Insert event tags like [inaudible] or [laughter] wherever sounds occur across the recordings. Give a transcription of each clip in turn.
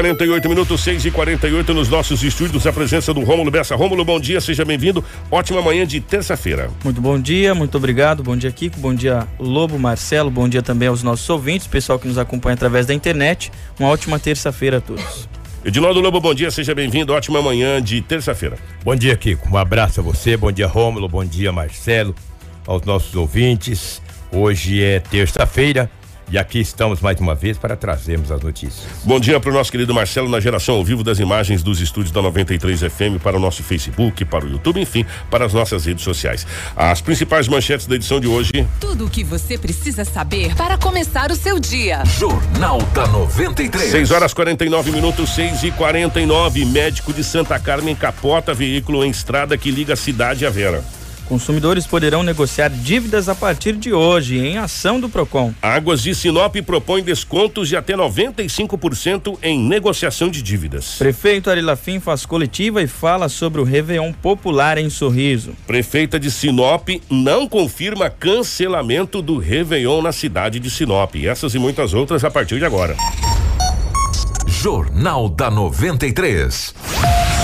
48 minutos, 6 e 48 nos nossos estúdios, a presença do Rômulo Bessa. Rômulo, bom dia, seja bem-vindo. Ótima manhã de terça-feira. Muito bom dia, muito obrigado. Bom dia, Kiko. Bom dia, Lobo, Marcelo. Bom dia também aos nossos ouvintes, pessoal que nos acompanha através da internet. Uma ótima terça-feira a todos. Edinaldo Lobo, bom dia, seja bem-vindo. Ótima manhã de terça-feira. Bom dia, Kiko. Um abraço a você. Bom dia, Rômulo. Bom dia, Marcelo. Aos nossos ouvintes. Hoje é terça-feira. E aqui estamos mais uma vez para trazermos as notícias. Bom dia para o nosso querido Marcelo na geração ao vivo das imagens dos estúdios da 93 FM para o nosso Facebook, para o YouTube, enfim, para as nossas redes sociais. As principais manchetes da edição de hoje. Tudo o que você precisa saber para começar o seu dia. Jornal da 93. 6 horas 49 minutos, 6 e 49 Médico de Santa Carmen capota veículo em estrada que liga a cidade a Vera. Consumidores poderão negociar dívidas a partir de hoje, em ação do Procon. Águas de Sinop propõe descontos de até 95% em negociação de dívidas. Prefeito Arilafim faz coletiva e fala sobre o Réveillon popular em Sorriso. Prefeita de Sinop não confirma cancelamento do Réveillon na cidade de Sinop. Essas e muitas outras a partir de agora. Jornal da 93.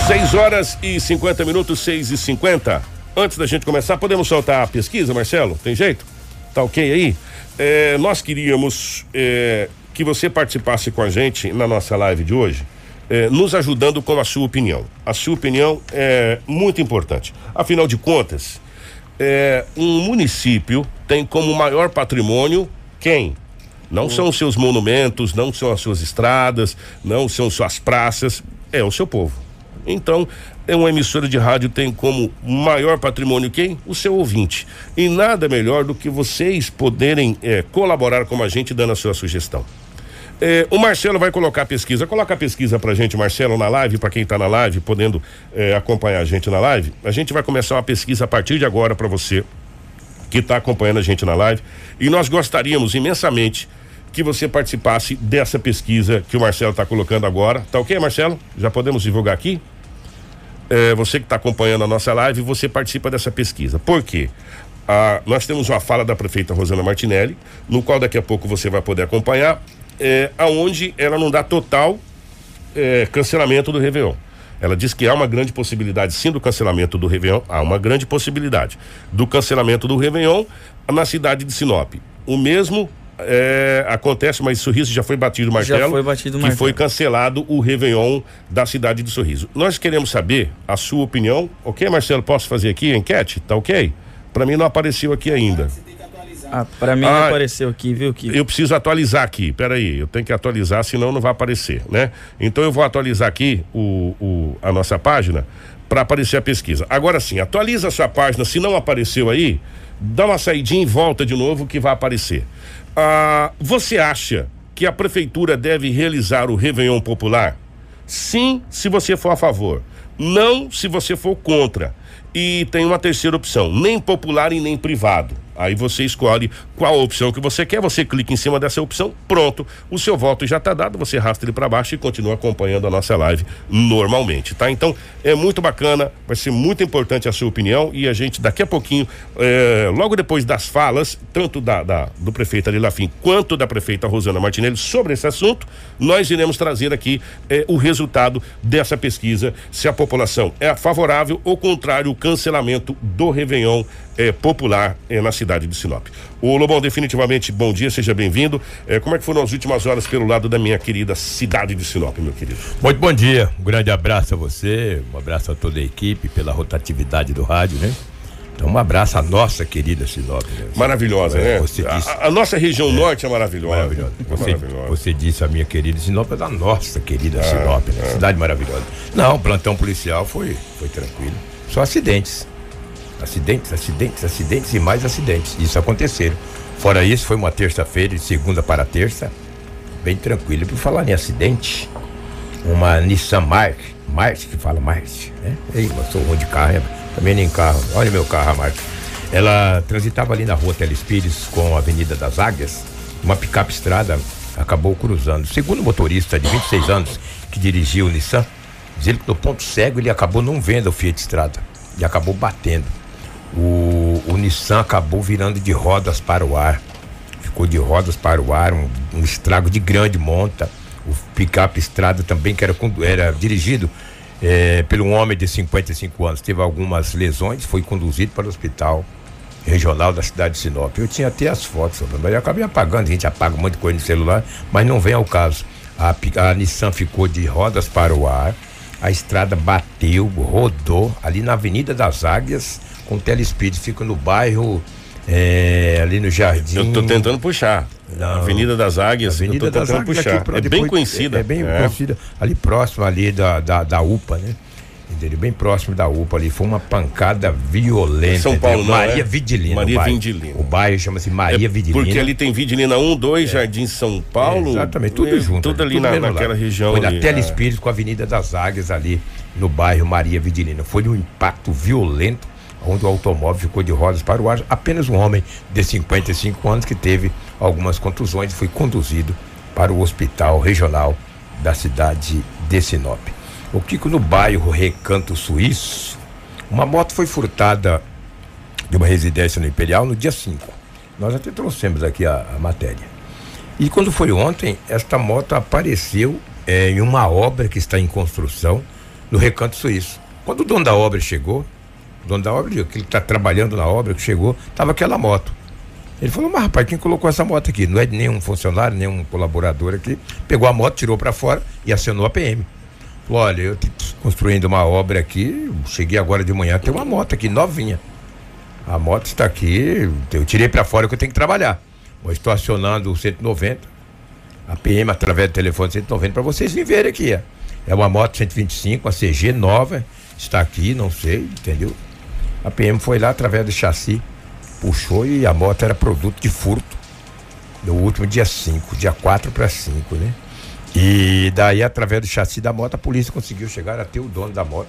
6 horas e 50 minutos, 6 e 50 antes da gente começar, podemos soltar a pesquisa, Marcelo? Tem jeito? Tá ok aí? É, nós queríamos é, que você participasse com a gente na nossa live de hoje, é, nos ajudando com a sua opinião. A sua opinião é muito importante. Afinal de contas, é, um município tem como maior patrimônio quem? Não são os seus monumentos, não são as suas estradas, não são suas praças, é o seu povo. Então, é uma emissora de rádio tem como maior patrimônio quem? O seu ouvinte. E nada melhor do que vocês poderem é, colaborar com a gente dando a sua sugestão. É, o Marcelo vai colocar a pesquisa. Coloca a pesquisa pra gente, Marcelo, na live, para quem tá na live, podendo é, acompanhar a gente na live. A gente vai começar uma pesquisa a partir de agora para você que está acompanhando a gente na live. E nós gostaríamos imensamente que você participasse dessa pesquisa que o Marcelo está colocando agora. Tá ok, Marcelo? Já podemos divulgar aqui? É, você que está acompanhando a nossa live, você participa dessa pesquisa. Por quê? Ah, nós temos uma fala da prefeita Rosana Martinelli, no qual daqui a pouco você vai poder acompanhar, é, aonde ela não dá total é, cancelamento do Réveillon. Ela diz que há uma grande possibilidade, sim, do cancelamento do Réveillon, há uma grande possibilidade do cancelamento do Réveillon na cidade de Sinop. O mesmo é, acontece, mas Sorriso já foi batido o martelo. Já foi batido o martelo. Que foi cancelado o Réveillon da cidade de Sorriso. Nós queremos saber a sua opinião. Ok, Marcelo? Posso fazer aqui a enquete? Tá ok? Para mim não apareceu aqui ainda. Ah, para mim ah, não apareceu aqui, viu, que Eu preciso atualizar aqui, peraí, eu tenho que atualizar, senão não vai aparecer, né? Então eu vou atualizar aqui o, o a nossa página para aparecer a pesquisa. Agora sim, atualiza a sua página, se não apareceu aí, dá uma saidinha e volta de novo que vai aparecer. Ah, você acha que a prefeitura deve realizar o Réveillon Popular? Sim, se você for a favor. Não, se você for contra. E tem uma terceira opção: nem popular e nem privado. Aí você escolhe qual a opção que você quer, você clica em cima dessa opção, pronto, o seu voto já está dado, você arrasta ele para baixo e continua acompanhando a nossa live normalmente, tá? Então é muito bacana, vai ser muito importante a sua opinião e a gente daqui a pouquinho, é, logo depois das falas, tanto da, da do prefeito Ali Lafim quanto da prefeita Rosana Martinelli sobre esse assunto, nós iremos trazer aqui é, o resultado dessa pesquisa, se a população é favorável ou contrário o cancelamento do Réveillon é, popular na cidade de Sinop. O Lobão, definitivamente, bom dia, seja bem-vindo. É, como é que foram as últimas horas pelo lado da minha querida cidade de Sinop, meu querido? Muito bom dia, um grande abraço a você, um abraço a toda a equipe pela rotatividade do rádio, né? Então, um abraço à nossa querida Sinop. Né? Maravilhosa, né? Disse, a, a, nossa região é, norte é maravilhosa. Maravilhosa. É você, maravilhosa. você disse a minha querida Sinop é da nossa querida ah, Sinop, né? Cidade maravilhosa. Não, o plantão policial foi, foi tranquilo. Só acidentes. Acidentes, acidentes, acidentes e mais acidentes. Isso aconteceram. Fora isso, foi uma terça-feira, de segunda para terça, bem tranquilo. Por falar em acidente, uma Nissan Mark, Marte que fala Marte, né? Ei, eu sou ruim de carro, também nem carro. Olha meu carro, a Marte. Ela transitava ali na rua Telespires com a Avenida das Águias, uma picape estrada acabou cruzando. Segundo o motorista de 26 anos que dirigiu o Nissan, diz ele que no ponto cego ele acabou não vendo o Fiat Estrada e acabou batendo o, o Nissan acabou virando de rodas para o ar. Ficou de rodas para o ar, um, um estrago de grande monta. o picape estrada também, que era, era dirigido por um homem de 55 anos, teve algumas lesões, foi conduzido para o hospital regional da cidade de Sinop. Eu tinha até as fotos, mas eu acabei apagando, a gente apaga um monte de coisa no celular, mas não vem ao caso. A, a Nissan ficou de rodas para o ar, a estrada bateu, rodou ali na Avenida das Águias, com o telespeed, fica no bairro, eh, ali no Jardim. Eu tô tentando puxar. Não. Avenida das Águias, Avenida eu tô das tentando puxar. é bem depois- conhecida. É, é bem conhecida. Ali próximo ali da, da, da UPA, né? Entendeu? Bem próximo da UPA ali. Foi uma pancada violenta. São Paulo, não, Maria é? Vidilina. Maria. Vidilina. O bairro chama-se Maria É Vidilina. Porque ali tem Vidilina 1, 2, Jardim São Paulo. É, exatamente, tudo é, junto. Tudo ali na, mesmo lá. naquela região. Foi na ali, Telespírito com a Avenida das Águias ali no bairro Maria Vidilina. Foi um impacto violento, onde o automóvel ficou de rodas para o ar. Apenas um homem de 55 anos que teve algumas contusões foi conduzido para o hospital regional da cidade de Sinop. O Kiko no bairro Recanto Suíço, uma moto foi furtada de uma residência no Imperial no dia 5. Nós até trouxemos aqui a, a matéria. E quando foi ontem, esta moto apareceu eh, em uma obra que está em construção no Recanto Suíço. Quando o dono da obra chegou, dono da obra, que ele está trabalhando na obra, que chegou, estava aquela moto. Ele falou, mas rapaz, quem colocou essa moto aqui? Não é de nenhum funcionário, nenhum colaborador aqui. Pegou a moto, tirou para fora e acionou a PM. Falou, olha, eu construindo uma obra aqui, cheguei agora de manhã, tem uma moto aqui novinha. A moto está aqui, eu tirei para fora que eu tenho que trabalhar. Mas estou acionando o 190, a PM através do telefone 190 para vocês me verem aqui. ó. É uma moto 125, uma CG nova, está aqui, não sei, entendeu? A PM foi lá através do chassi, puxou e a moto era produto de furto. No último dia 5, dia 4 para 5, né? E daí, através do chassi da moto, a polícia conseguiu chegar até o dono da moto.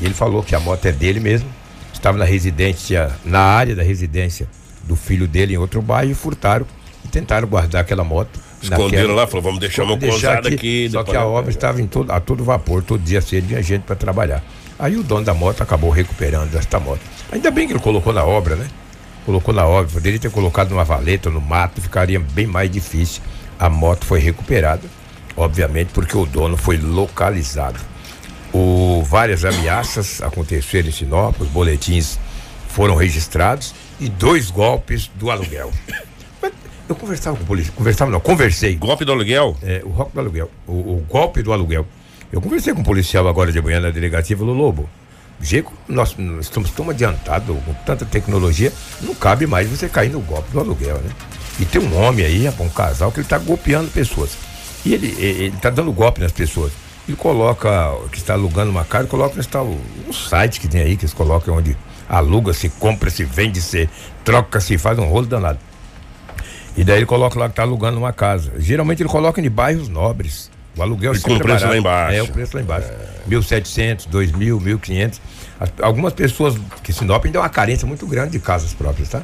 E ele falou que a moto é dele mesmo. Estava na residência, na área da residência do filho dele em outro bairro e furtaram e tentaram guardar aquela moto. Esconderam naquela- lá, falou, vamos deixar uma Deixar coisada aqui. Só que a obra estava em todo, a todo vapor, todo dia cedo vinha gente para trabalhar. Aí o dono da moto acabou recuperando esta moto. Ainda bem que ele colocou na obra, né? Colocou na obra, poderia ter colocado numa valeta, no mato, ficaria bem mais difícil. A moto foi recuperada, obviamente, porque o dono foi localizado. O, várias ameaças aconteceram em Sinop, os boletins foram registrados e dois golpes do aluguel. Eu conversava com o polícia, conversava não, conversei. Golpe do aluguel? É, o rock do aluguel, o, o golpe do aluguel. Eu conversei com um policial agora de manhã na delegacia falou, Lobo, que nós, nós estamos tão adiantados, com tanta tecnologia, não cabe mais você cair no golpe do aluguel, né? E tem um homem aí, um casal, que ele está golpeando pessoas. E ele ele está dando golpe nas pessoas. Ele coloca, que está alugando uma casa, coloca nesse tal, um site que tem aí, que eles colocam onde aluga-se, compra-se, vende-se, troca-se, faz um rolo danado. E daí ele coloca lá que está alugando uma casa. Geralmente ele coloca em bairros nobres. O aluguel E sempre com o preço barato. lá embaixo. É, o preço lá embaixo. 1.700, 2.000, 1.500. As- Algumas pessoas, que Sinop ainda é uma carência muito grande de casas próprias, tá?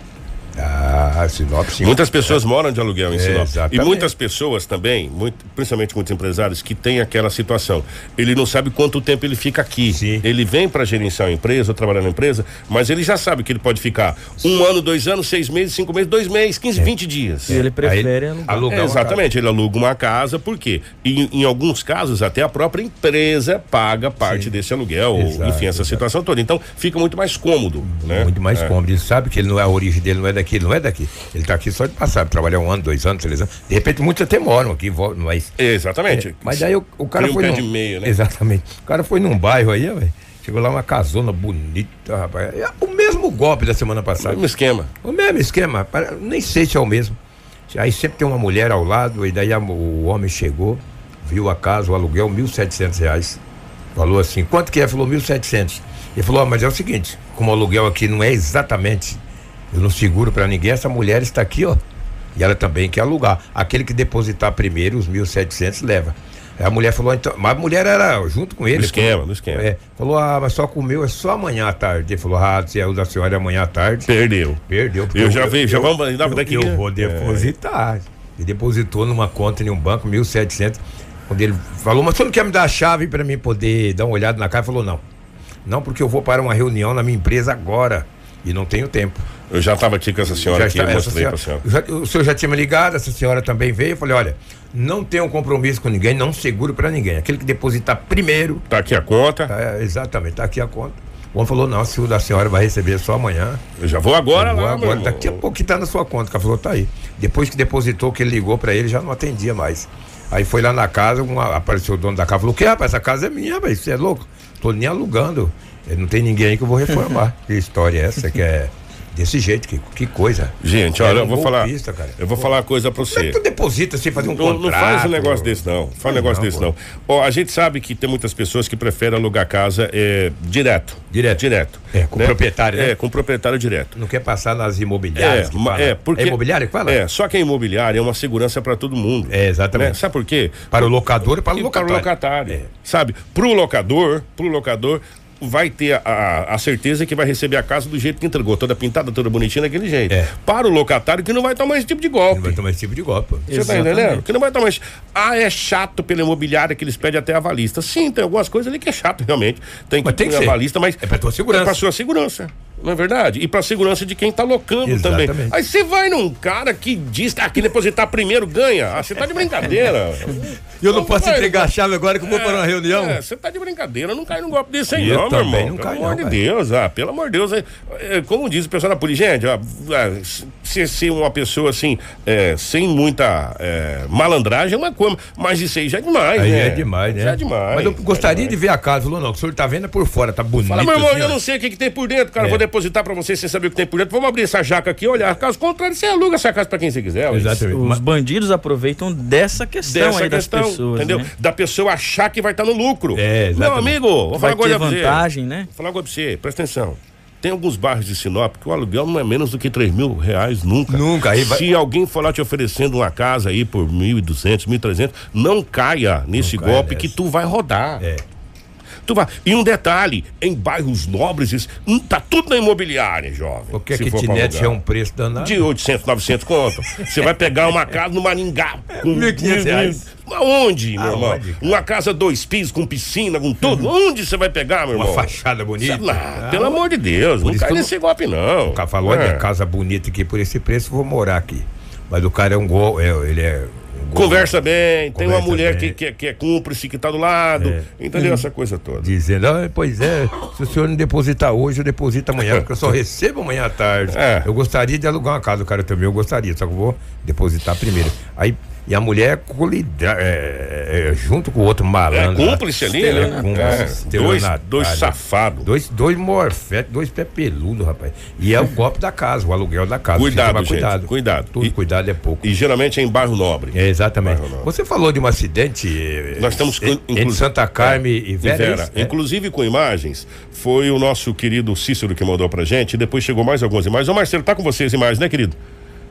Ah, Sinop sim. Muitas pessoas moram de aluguel em É, Sinop. E exatamente. muitas pessoas também, muito- principalmente muitos empresários, que têm aquela situação. Ele não sabe quanto tempo ele fica aqui. Sim. Ele vem para gerenciar a empresa, ou trabalhar na empresa, mas ele já sabe que ele pode ficar um ano, dois anos, seis meses, cinco meses, dois meses, 15, 20 dias. E ele prefere alugar. É, exatamente, ele aluga uma casa, por quê? E em, alguns casos, até a própria empresa paga parte desse aluguel, ou, Exato, enfim, essa exato. situação toda. Então, fica muito mais cômodo, né? Muito mais É. cômodo. Ele sabe que ele não é a origem dele, não é daqui, ele não é daqui. Ele está aqui só de passar, trabalhar um ano, dois anos, três anos. De repente, muitos até moram aqui, mas. Exatamente. Mas daí o, o cara Cria um foi. num- de meia, né? Exatamente. O cara foi num bairro aí. Chegou lá uma casona bonita, rapaz. É o mesmo golpe da semana passada. Mesmo esquema. O mesmo esquema, nem sei se é o mesmo. Aí sempre tem uma mulher ao lado, e daí a- o homem chegou, viu a casa, o aluguel, 1.700 reais. Falou assim, quanto que é? Falou 1.700. Ele falou, ó, mas é o seguinte, como o aluguel aqui não é exatamente, eu não seguro para ninguém, essa mulher está aqui, ó. E ela também quer alugar. Aquele que depositar primeiro os 1.700 leva. Aí a mulher falou, então, mas a mulher era junto com ele. No esquema, falou, no esquema. É, falou, ah, mas só com o meu é só amanhã à tarde. Ele falou, ah, se é o da senhora é amanhã à tarde. Perdeu. Perdeu. porque Eu já vi, já vamos- eu, daqui- eu vou é. depositar. Ele depositou numa conta em um banco, 1.700. Quando ele falou, mas você não quer me dar a chave para mim poder dar uma olhada na casa? Ele falou, não. Não, porque eu vou para uma reunião na minha empresa agora. E não tenho tempo. Eu já estava aqui com essa senhora Já aqui, está- eu mostrei senhora- pra senhora. já- o senhor já tinha me ligado, essa senhora também veio. Eu falei: olha, não tenho compromisso com ninguém, não seguro para ninguém. Aquele que depositar primeiro, Tá aqui a conta. tá, exatamente, tá aqui a conta. O homem falou: não, se o da senhora vai receber só amanhã. Eu já vou agora Eu vou lá, agora, daqui a pouco que tá na sua conta. que Ela falou: tá aí. Depois que depositou, que ele ligou para ele, já não atendia mais. Aí foi lá na casa, uma- apareceu o dono da casa, falou: que rapaz, essa casa é minha, rapaz, você é louco? Tô nem alugando. Eh, Não tem ninguém aí que eu vou reformar. [laughs] que história é essa que é desse jeito? Que, que coisa. Gente, olha, um eu vou falar. cara. Eu vou falar uma coisa pra é você. que tu deposita sem fazer um Não, não contrato? faz um negócio desse, não. Faz um negócio não, desse, pô. não. Ó, a gente sabe que tem muitas pessoas que preferem alugar casa é, direto. Direto. Direto. É, com proprietário, né? É, com proprietário direto. Não quer passar nas imobiliárias? É, que fala? é, porque. É imobiliária que fala? É, só que a imobiliária é uma segurança para todo mundo. É, exatamente. Né? Sabe por quê? Para o locador e para o locatário. Para o locatário. É. Sabe? Pro locador, pro locador vai ter a, a certeza que vai receber a casa do jeito que entregou, toda pintada, toda bonitinha daquele jeito. É. Para o locatário que não vai tomar esse tipo de Não golpe. vai tomar esse tipo de golpe. Você tá entendendo? Que não vai tomar esse... Ah, é chato pela imobiliária que eles pedem até a avalista. Sim, tem algumas coisas ali que é chato, realmente. Tem que Mas tem ter avalista, mas. É pra tua segurança. É pra sua segurança. Não é verdade? E pra segurança de quem tá locando Exatamente. também. Aí você vai num cara que diz que aqui depositar primeiro ganha. Ah, você tá de brincadeira. [laughs] Eu não posso vai, entregar a chave agora que eu vou para uma reunião. É, você tá de brincadeira, não cai num golpe desse aí, não, meu irmão. não pelo caio, amor não, de. Deus, ah, pelo amor de Deus. é, é, como diz o pessoal da polícia, gente, ó, é, se ser uma pessoa assim, é, sem muita é, malandragem é uma coisa, mas isso aí já é demais, Aí né? é demais, né? Já é demais. Mas eu é gostaria demais. de ver a casa. Falou, não, o senhor tá vendo é por fora, tá bonito. Fala, meu irmão, assim, eu não sei o que, que tem por dentro, cara. É. Vou depositar pra você sem saber o que tem por dentro. Vamos abrir essa jaca aqui e olhar. Caso contrário, você aluga essa casa pra quem você quiser. Exatamente. Os Mas- bandidos aproveitam dessa questão Dessa aí das questão, pessoas, entendeu? né? Da pessoa achar que vai estar no lucro. É, Meu exatamente. amigo, vou falar Vai coisa ter pra você. vantagem, né? Vou falar uma coisa pra você, presta atenção. Tem alguns bairros de Sinop que o aluguel não é menos do que 3 mil reais nunca. Nunca, aí vai- Se alguém for lá te oferecendo uma casa aí por 1.200, 1.300, não caia nesse Não caia golpe que tu vai rodar. É. Tu vai. E um detalhe, em bairros nobres, hum, tá tudo na imobiliária, jovem. Porque a kitnet é um preço danado. De 800, 900 conto. Você vai pegar uma casa no Maringá. Com [laughs] 1.500 reais. Aonde, meu irmão? Cara? Uma casa dois pisos, com piscina, com tudo. Onde você vai pegar, meu Uma irmão? fachada bonita. Não, Ah, pelo amor de Deus, não cai nesse golpe, não. O cara falou, olha, É. minha casa bonita aqui por esse preço, vou morar aqui. Mas o cara é um gol, é, ele é Conversa bem, tem uma Conversa mulher bem. que, que, que é cúmplice, que tá do lado. É. Entendeu? Essa coisa toda. Dizendo, ah, pois é, se o senhor não depositar hoje, eu deposito amanhã, porque eu só [laughs] recebo amanhã à tarde. É. Eu gostaria de alugar uma casa, o cara também, eu gostaria, só que eu vou depositar primeiro. Aí, e a mulher colida, é, é, junto com o outro É malandro. lá, cúmplice ali, né? É, dois, dois safados. Dois, dois morfetes, dois pé peludo, rapaz. E é o golpe da casa, o aluguel da casa. Cuidado, gente, cuidado. cuidado. Tudo E- cuidado é pouco. E geralmente é em bairro nobre. É, exatamente. Bairro Nobre. Você falou de um acidente eh, Nós estamos entre inclusive- Santa Carme É, e Vera. é isso? É. Inclusive com imagens, foi o nosso querido Cícero que mandou pra gente, e depois chegou mais algumas imagens. Ô Marcelo, tá com você as imagens, né, querido?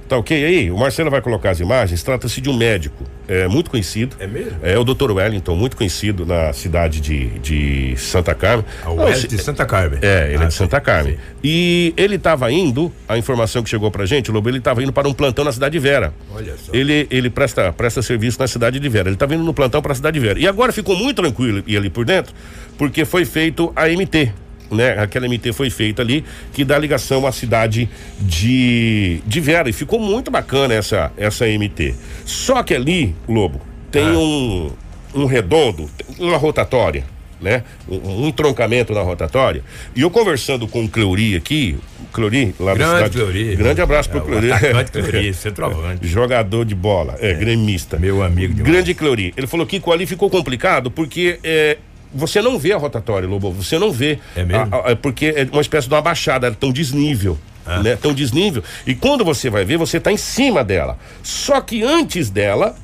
Tá ok aí? O Marcelo vai colocar as imagens. Trata-se de um médico é, muito conhecido. É mesmo? É o Dr. Wellington, muito conhecido na cidade de, de Santa Carmen. Ah, O Não, se- de Santa Carme. é, ele é Ah, de Santa sim, Carmen. sim. E ele estava indo, a informação que chegou pra gente, Lobo, ele estava indo para um plantão na cidade de Vera. Olha só. Ele, ele presta, presta serviço na cidade de Vera. Ele estava indo no plantão para a cidade de Vera. E agora ficou muito tranquilo e ali por dentro, porque foi feito a MT. Né? Aquela MT foi feita ali que dá ligação à cidade de, de Vera. E ficou muito bacana essa, essa MT. Só que ali, Lobo, tem Ah. um, um redondo, uma rotatória né? Um, um entroncamento na rotatória. E eu conversando com o Cleuri aqui, Cleuri, lá Grande cidade. Cleuri. Grande abraço pro É, o Cleuri. atacante Cleuri, [laughs] centroavante. Jogador de bola, é, gremista. Meu amigo demais. Grande Cleuri. Ele falou que ali ficou complicado porque é, você não vê a rotatória, Lobo. Você não vê. É mesmo? A- a- porque é uma espécie de uma baixada, tão desnível. Ah. Né? Tão desnível. E quando você vai ver, você tá em cima dela. Só que antes dela,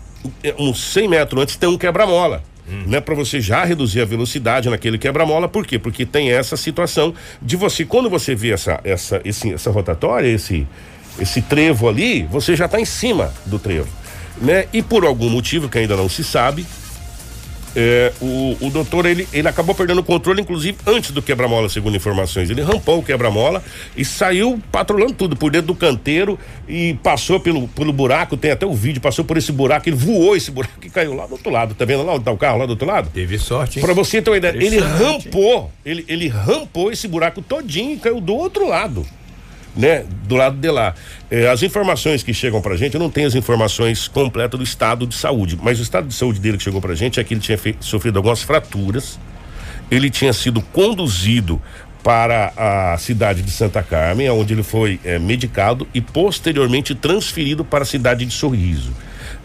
é, uns 100 metros antes, tem um quebra-mola. Hum. Né, para você já reduzir a velocidade naquele quebra-mola, por quê? Porque tem essa situação de você, quando você vê essa, essa, esse, essa rotatória, esse, esse trevo ali, você já está em cima do trevo. Né? E por algum motivo que ainda não se sabe, é, o, o doutor ele, ele acabou perdendo o controle, inclusive antes do quebra-mola, segundo informações. Ele rampou o quebra-mola e saiu patrolando tudo por dentro do canteiro e passou pelo, pelo buraco. Tem até o vídeo, passou por esse buraco, ele voou esse buraco e caiu lá do outro lado. Tá vendo lá onde tá o carro lá do outro lado? Teve sorte, hein? Pra você ter uma ideia, ele rampou, ele, ele rampou esse buraco todinho e caiu do outro lado. Né, do lado de lá. É, as informações que chegam pra gente, eu não tenho as informações completas do estado de saúde, mas o estado de saúde dele que chegou pra gente é que ele tinha sofrido algumas fraturas, ele tinha sido conduzido para a cidade de Santa Carmen, onde ele foi é, medicado e posteriormente transferido para a cidade de Sorriso.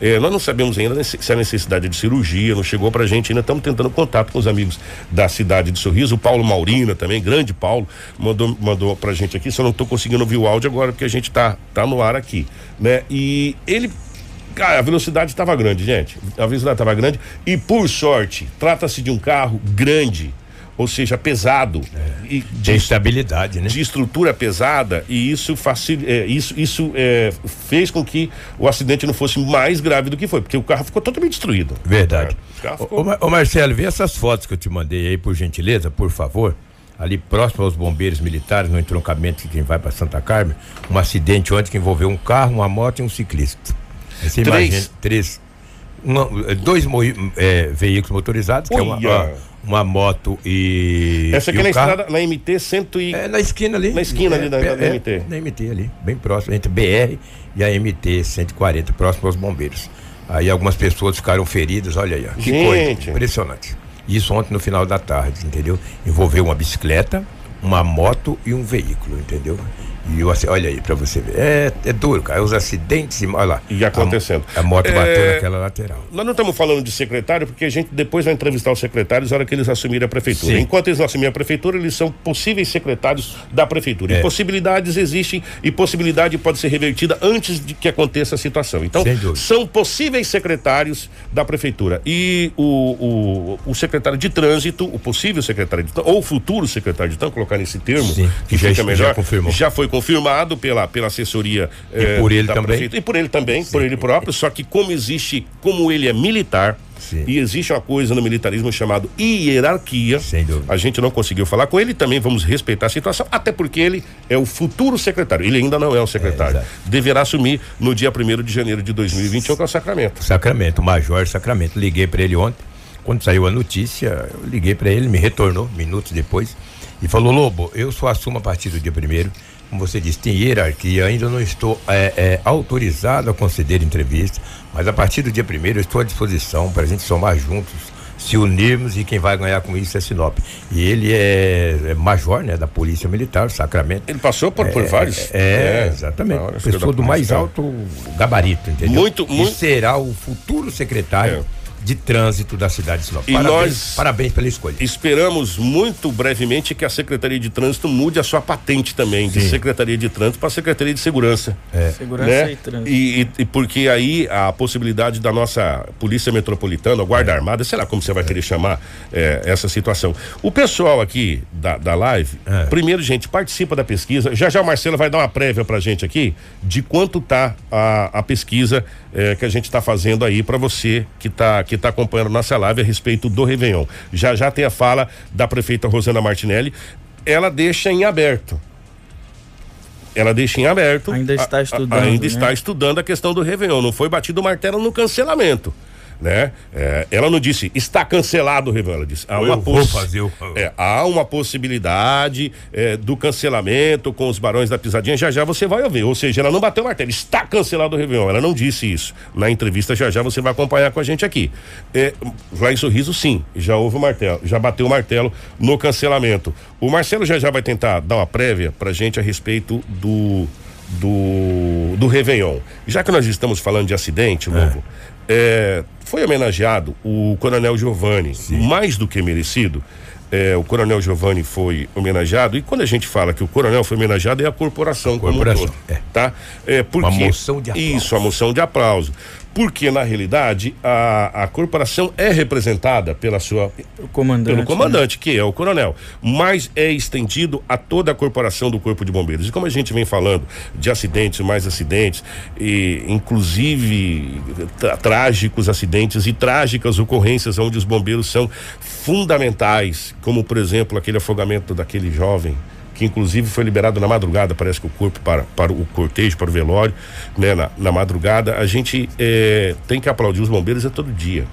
É, nós não sabemos ainda se a necessidade de cirurgia não chegou para a gente, ainda estamos tentando contato com os amigos da cidade de Sorriso. O Paulo Maurina também, grande Paulo, mandou, mandou para a gente aqui. Só não estou conseguindo ouvir o áudio agora porque a gente tá, tá no ar aqui, né? E ele a velocidade estava grande, gente. A velocidade estava grande e por sorte, trata-se de um carro grande ou seja, pesado. É. E de, estabilidade, né? De estrutura pesada e isso facil, é, isso, isso é, fez com que o acidente não fosse mais grave do que foi, porque o carro ficou totalmente destruído. Verdade. É, ficou... ô, ô, Marcelo, vê essas fotos que eu te mandei aí, por gentileza, por favor. Ali próximo aos bombeiros militares, no entroncamento de quem vai para Santa Carmen, um acidente ontem que envolveu um carro, uma moto e um ciclista. Você três. Imagina, três. Uma, dois é, veículos motorizados, que é uma, uma uma moto e. Essa aqui e na estrada, na MT 100 e. É, na esquina ali. Na esquina é, ali da, é, da, MT. Na MT ali, bem próximo, entre BR e a MT 140, próximo aos bombeiros. Aí algumas pessoas ficaram feridas, olha aí, ó, que Gente. coisa impressionante. Isso ontem no final da tarde, entendeu? Envolveu uma bicicleta, uma moto e um veículo, entendeu? E eu, assim, olha aí para você ver. É, é duro, cara. Os acidentes, olha lá. E acontecendo. A, a moto é, bateu naquela lateral. Nós não estamos falando de secretário, porque a gente depois vai entrevistar os secretários na hora que eles assumirem a prefeitura. Sim. Enquanto eles não assumirem a prefeitura, eles são possíveis secretários da prefeitura. É. E possibilidades existem e possibilidade pode ser revertida antes de que aconteça a situação. Então, são possíveis secretários da prefeitura. E o, o, o secretário de trânsito, o possível secretário de trânsito, ou o futuro secretário de trânsito, colocar nesse termo, Sim, que já, fica melhor, já, confirmou. já foi confirmado pela, pela assessoria e eh, por ele também e por ele também Sim. por ele próprio só que como existe como ele é militar Sim. E existe uma coisa no militarismo chamado hierarquia. A gente não conseguiu falar com ele, também vamos respeitar a situação, até porque ele é o futuro secretário. Ele ainda não é o secretário. É, Deverá assumir no dia 1 de janeiro de 2021 com o Sacramento. Sacramento, Major Sacramento. Liguei para ele ontem. Quando saiu a notícia, eu liguei para ele, me retornou minutos depois e falou: Lobo, eu só assumo a partir do dia primeiro como você disse, tem hierarquia, ainda não estou é, é, autorizado a conceder entrevista, mas a partir do dia primeiro eu estou à disposição para a gente somar juntos, se unirmos e quem vai ganhar com isso é Sinop. E ele é, é major, né, da Polícia Militar, Sacramento. Ele passou por, por é, vários? É, é exatamente. Pessoa do mais alto gabarito, entendeu? Muito, muito. E será o futuro secretário é de trânsito da cidade de Sinop. E parabéns, nós parabéns pela escolha. Esperamos muito brevemente que a Secretaria de Trânsito mude a sua patente também, Sim. de Secretaria de Trânsito para Secretaria de Segurança. É. Segurança né? e Trânsito. E, e, e, porque aí a possibilidade da nossa Polícia Metropolitana, Guarda é. Armada, sei lá como você vai é. querer chamar é, essa situação. O pessoal aqui da, da live, é. primeiro, gente, participa da pesquisa. Já já o Marcelo vai dar uma prévia pra gente aqui de quanto tá a, a pesquisa é, que a gente está fazendo aí para você que está que tá acompanhando nossa live a respeito do Réveillon. Já já tem a fala da prefeita Rosana Martinelli. Ela deixa em aberto. Ela deixa em aberto. Ainda está estudando. A, a, ainda né? está estudando a questão do Réveillon. Não foi batido o martelo no cancelamento né? É, ela não disse está cancelado o Réveillon, ela disse há uma, poss... o... é, há uma possibilidade é, do cancelamento com os barões da pisadinha, já já você vai ouvir, ou seja, ela não bateu o martelo, está cancelado o Réveillon, ela não disse isso, na entrevista já já você vai acompanhar com a gente aqui, é, lá em Sorriso sim, já houve o martelo, já bateu o martelo no cancelamento, o Marcelo já já vai tentar dar uma prévia pra gente a respeito do do, do Réveillon. Já que nós estamos falando de acidente, novo, é, foi homenageado o Coronel Giovanni, Sim. mais do que merecido. É, o Coronel Giovanni foi homenageado e quando a gente fala que o Coronel foi homenageado é a corporação, a corporação como um todo, é. tá? É porque, Uma moção de aplauso. Isso, a moção de aplauso porque na realidade a, a corporação é representada pela sua comandante, pelo comandante, né? que é o coronel, mas é estendido a toda a corporação do Corpo de Bombeiros. E como a gente vem falando de acidentes, mais acidentes, e inclusive trágicos acidentes e trágicas ocorrências onde os bombeiros são fundamentais, como por exemplo aquele afogamento daquele jovem que inclusive foi liberado na madrugada, parece que o corpo para, para o cortejo, para o velório, né, na, na madrugada. A gente é, tem que aplaudir os bombeiros é todo dia.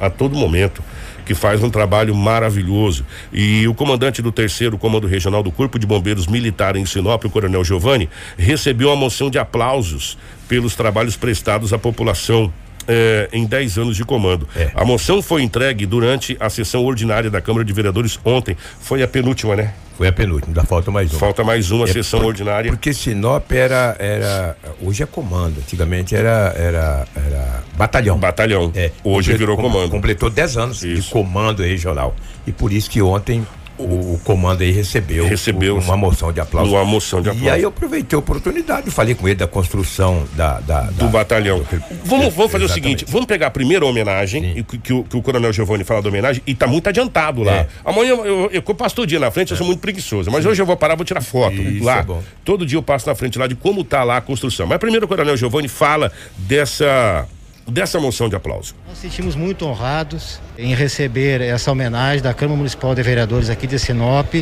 a todo momento que faz um trabalho maravilhoso. E o comandante do terceiro Comando Regional do Corpo de Bombeiros Militar em Sinop, o Coronel Giovanni, recebeu a moção de aplausos pelos trabalhos prestados à população eh, em 10 anos de comando. É. A moção foi entregue durante a sessão ordinária da Câmara de Vereadores ontem. Foi a penúltima, né? Foi a penúltima, ainda falta mais uma. Falta mais uma É sessão por- ordinária. Porque Sinop era, era. Hoje é comando. Antigamente era, era, era batalhão. Batalhão. É, Hoje virou com- comando. Completou 10 anos Isso. de comando regional. E por isso que ontem o, o comando aí recebeu, Recebeu uma moção de aplauso. uma moção de E aplauso. aí eu aproveitei a oportunidade, falei com ele da construção da. da- do da- batalhão. Vamos, vamos fazer o Exatamente. seguinte, vamos pegar a primeira homenagem, e que, que o, que o Coronel Giovanni fala da homenagem, e tá muito adiantado lá. É. Amanhã eu, eu, eu passo todo dia na frente, eu sou muito preguiçoso, mas hoje eu vou parar, vou tirar foto Isso lá. é. Todo dia eu passo na frente lá de como tá lá a construção. Mas primeiro o Coronel Giovanni fala dessa dessa moção de aplauso. Nós sentimos muito honrados em receber essa homenagem da Câmara Municipal de Vereadores aqui de Sinop.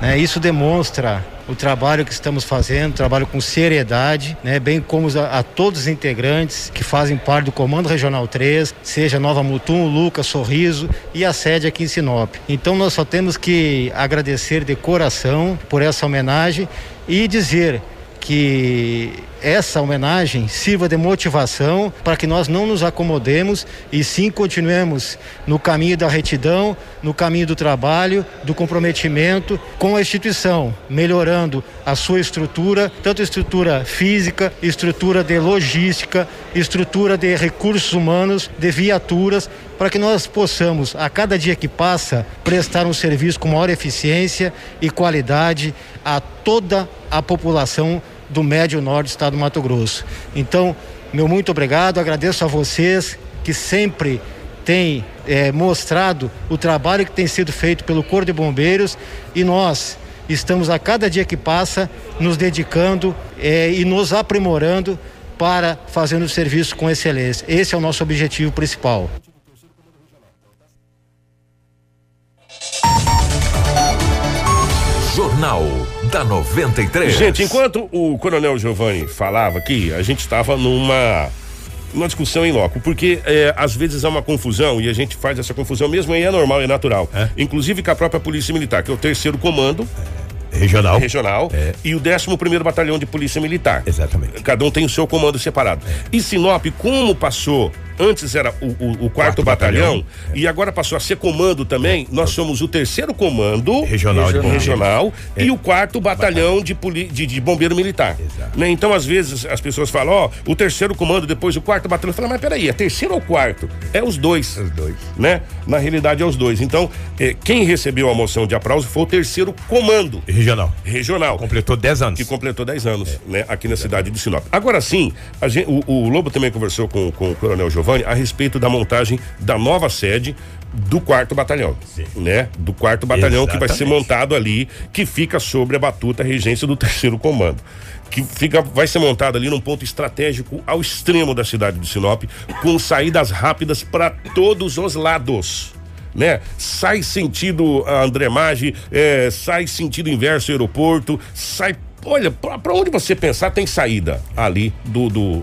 né? Isso demonstra o trabalho que estamos fazendo, trabalho com seriedade, né? bem como a, a todos os integrantes que fazem parte do Comando Regional 3, seja Nova Mutum, Lucas, Sorriso e a sede aqui em Sinop. Então nós só temos que agradecer de coração por essa homenagem e dizer que essa homenagem sirva de motivação para que nós não nos acomodemos e sim continuemos no caminho da retidão, no caminho do trabalho, do comprometimento com a instituição, melhorando a sua estrutura, tanto estrutura física, estrutura de logística, estrutura de recursos humanos, de viaturas, para que nós possamos, a cada dia que passa, prestar um serviço com maior eficiência e qualidade a toda a população do Médio Norte do Estado do Mato Grosso. Então, meu muito obrigado, agradeço a vocês que sempre têm eh, mostrado o trabalho que tem sido feito pelo Corpo de Bombeiros e nós estamos a cada dia que passa nos dedicando eh, e nos aprimorando para fazer o serviço com excelência. Esse é o nosso objetivo principal. Jornal da 93. Gente, enquanto o Coronel Giovanni falava aqui, a gente estava numa uma discussão em loco, porque é, às vezes há uma confusão e a gente faz essa confusão mesmo e é normal, é natural. É. Inclusive com a própria Polícia Militar, que é o terceiro comando Regional. regional É. e o 11 primeiro Batalhão de Polícia Militar. Exatamente. Cada um tem o seu comando separado. E Sinop, como passou, antes era o, o- o quarto, batalhão, batalhão, e agora passou a ser comando também, nós somos o terceiro comando Regional de regional, É. e o quarto batalhão de, poli, de, de bombeiro militar. Exato. Né? Então, às vezes, as pessoas falam, ó, o terceiro comando, depois o quarto batalhão. Fala, mas peraí, é terceiro ou quarto? É os dois. Os dois. Né? Na realidade, é os dois. Então, eh, quem recebeu a moção de aplauso foi o terceiro comando Regional. regional Completou 10 anos. que completou 10 anos, né, aqui na cidade de Sinop. Agora sim, a gen- o, o Lobo também conversou com, com o Coronel Giovanni a respeito da montagem da nova sede do quarto batalhão, né? Do quarto batalhão que vai ser Exatamente. montado ali, que fica sobre a batuta regência do terceiro comando. Que fica, vai ser montado ali num ponto estratégico ao extremo da cidade de Sinop, com saídas rápidas para todos os lados né? Sai sentido a André Maggi, é, sai sentido inverso aeroporto, sai. Olha, pra onde você pensar tem saída ali do, do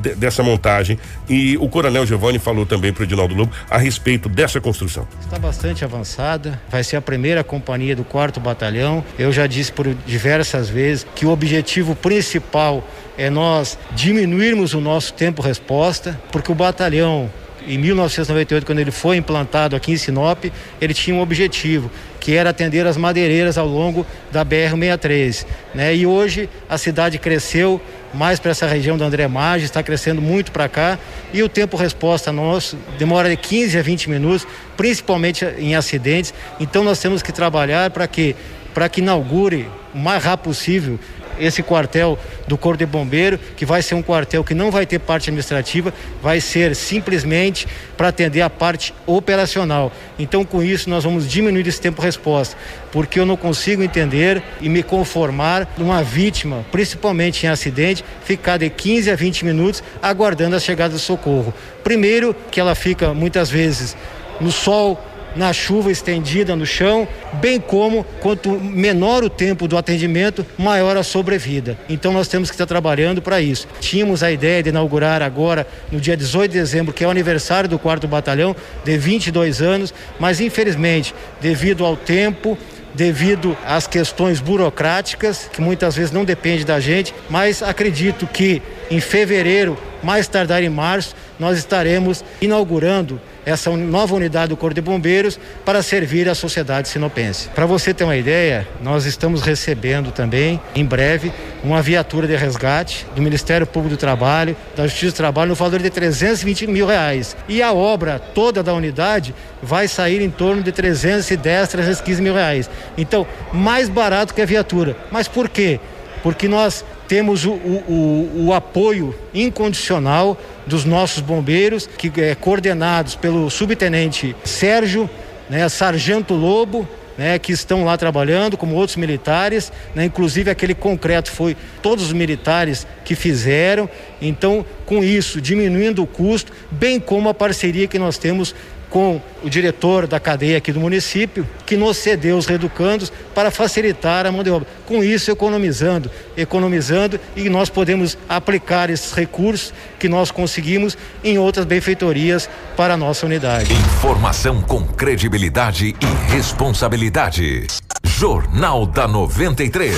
de- dessa montagem. E o Coronel Giovanni falou também para o Edinaldo Lobo a respeito dessa construção. Está bastante avançada, vai ser a primeira companhia do quarto batalhão. Eu já disse por diversas vezes que o objetivo principal é nós diminuirmos o nosso tempo-resposta, porque o batalhão, em 1998, quando ele foi implantado aqui em Sinop, ele tinha um objetivo, que era atender as madeireiras ao longo da BR-63. Né? E hoje a cidade cresceu mais para essa região do André Maggi, está crescendo muito para cá e o tempo-resposta nosso demora de 15 a 20 minutos, principalmente em acidentes. Então nós temos que trabalhar para que para que inaugure o mais rápido possível esse quartel do Corpo de Bombeiro, que vai ser um quartel que não vai ter parte administrativa, vai ser simplesmente para atender a parte operacional. Então, com isso, nós vamos diminuir esse tempo-resposta, porque eu não consigo entender e me conformar uma vítima, principalmente em acidente, ficar de 15 a 20 minutos aguardando a chegada do socorro. Primeiro, que ela fica muitas vezes no sol, na chuva estendida no chão, bem como quanto menor o tempo do atendimento, maior a sobrevida. Então nós temos que estar trabalhando para isso. Tínhamos a ideia de inaugurar agora no dia 18 de dezembro, que é o aniversário do 4 Batalhão, de 22 anos, mas infelizmente, devido ao tempo, devido às questões burocráticas, que muitas vezes não depende da gente, mas acredito que em fevereiro, mais tardar em março, nós estaremos inaugurando essa nova unidade do Corpo de Bombeiros para servir a sociedade sinopense. Para você ter uma ideia, nós estamos recebendo também, em breve, uma viatura de resgate do Ministério Público do Trabalho, da Justiça do Trabalho, no valor de 320 mil reais. E a obra toda da unidade vai sair em torno de 310, 315 mil reais. Então, mais barato que a viatura. Mas por quê? Porque nós temos o, o, o, apoio incondicional dos nossos bombeiros, que é coordenados pelo subtenente Sérgio, né, Sargento Lobo, né, que estão lá trabalhando, como outros militares, né, inclusive aquele concreto foi todos os militares que fizeram. Então, com isso, diminuindo o custo, bem como a parceria que nós temos com o diretor da cadeia aqui do município, que nos cedeu os reeducandos para facilitar a mão de obra. Com isso, economizando, economizando, e nós podemos aplicar esses recursos que nós conseguimos em outras benfeitorias para a nossa unidade. Informação com credibilidade e responsabilidade. Jornal da 93.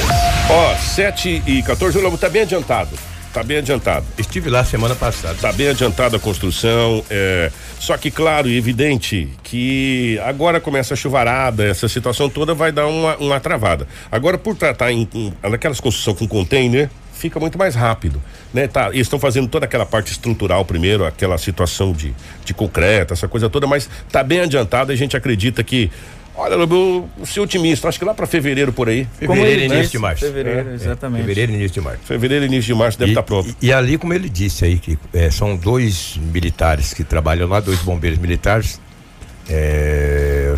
Ó, oh, 7 e 14, o Lobo tá bem adiantado. Tá bem adiantado. Estive lá semana passada. Tá bem adiantada a construção. É, só que, claro e evidente que agora começa a chuvarada, essa situação toda vai dar uma, uma travada. Agora, por tratar em, em naquelas construções com container, fica muito mais rápido, né? Tá, eles estão fazendo toda aquela parte estrutural primeiro, aquela situação de, de concreto, essa coisa toda, mas tá bem adiantado. A gente acredita que Olha, eu ser otimista, acho que lá para fevereiro por aí. Fevereiro, início de março. Fevereiro, é, exatamente. É, fevereiro, início de março. Fevereiro, início de março deve estar tá pronto. E, e, ali, como ele disse aí, que é, são dois militares que trabalham lá, dois bombeiros militares. É,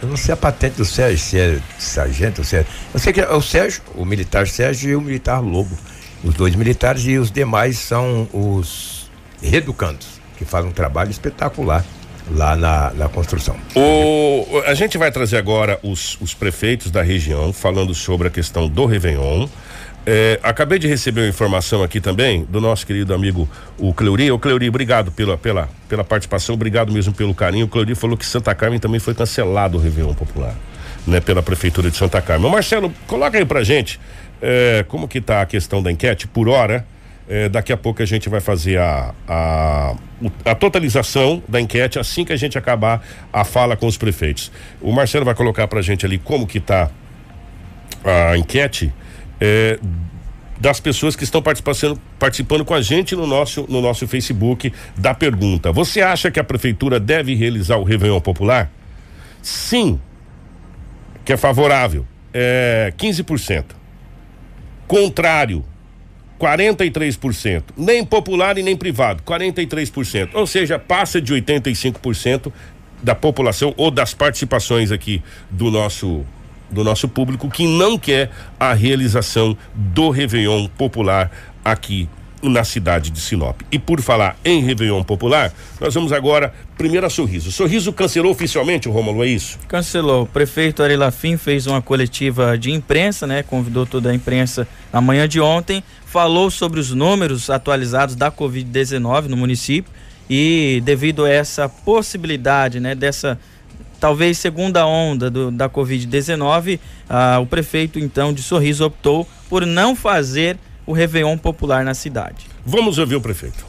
eu não sei a patente do Sérgio, se é sargento, se é. Eu sei que é o Sérgio, o militar Sérgio e o militar Lobo. Os dois militares e os demais são os reeducandos, que fazem um trabalho espetacular lá na, na construção. O, a gente vai trazer agora os, os prefeitos da região falando sobre a questão do Réveillon. É, acabei de receber uma informação aqui também do nosso querido amigo o Cleuri. O Cleuri, obrigado pela, pela, pela participação, obrigado mesmo pelo carinho. O Cleuri falou que Santa Carmen também foi cancelado o Réveillon Popular, né? Pela Prefeitura de Santa Carmen. Marcelo, coloca aí pra gente é, como que tá a questão da enquete por hora é, daqui a pouco a gente vai fazer a, a, a, totalização da enquete assim que a gente acabar a fala com os prefeitos. O Marcelo vai colocar pra gente ali como que tá a enquete é, das pessoas que estão participando, participando com a gente no nosso, no nosso Facebook da pergunta. Você acha que a prefeitura deve realizar o Réveillon Popular? Sim, que é favorável, é 15%. Contrário, 43%. Nem popular e nem privado, 43%. Ou seja, passa de 85% da população ou das participações aqui do nosso do nosso público que não quer a realização do Réveillon popular aqui na cidade de Sinop. E por falar em Réveillon Popular, nós vamos agora primeiro a Sorriso. Sorriso cancelou oficialmente o Rômulo, é isso? Cancelou. O prefeito Ari Lafim fez uma coletiva de imprensa, né? Convidou toda a imprensa na manhã de ontem, falou sobre os números atualizados da Covid-19 no município e devido a essa possibilidade, né, dessa talvez segunda onda do, da Covid-19, ah, o prefeito então de Sorriso optou por não fazer o Réveillon popular na cidade. Vamos ouvir o prefeito.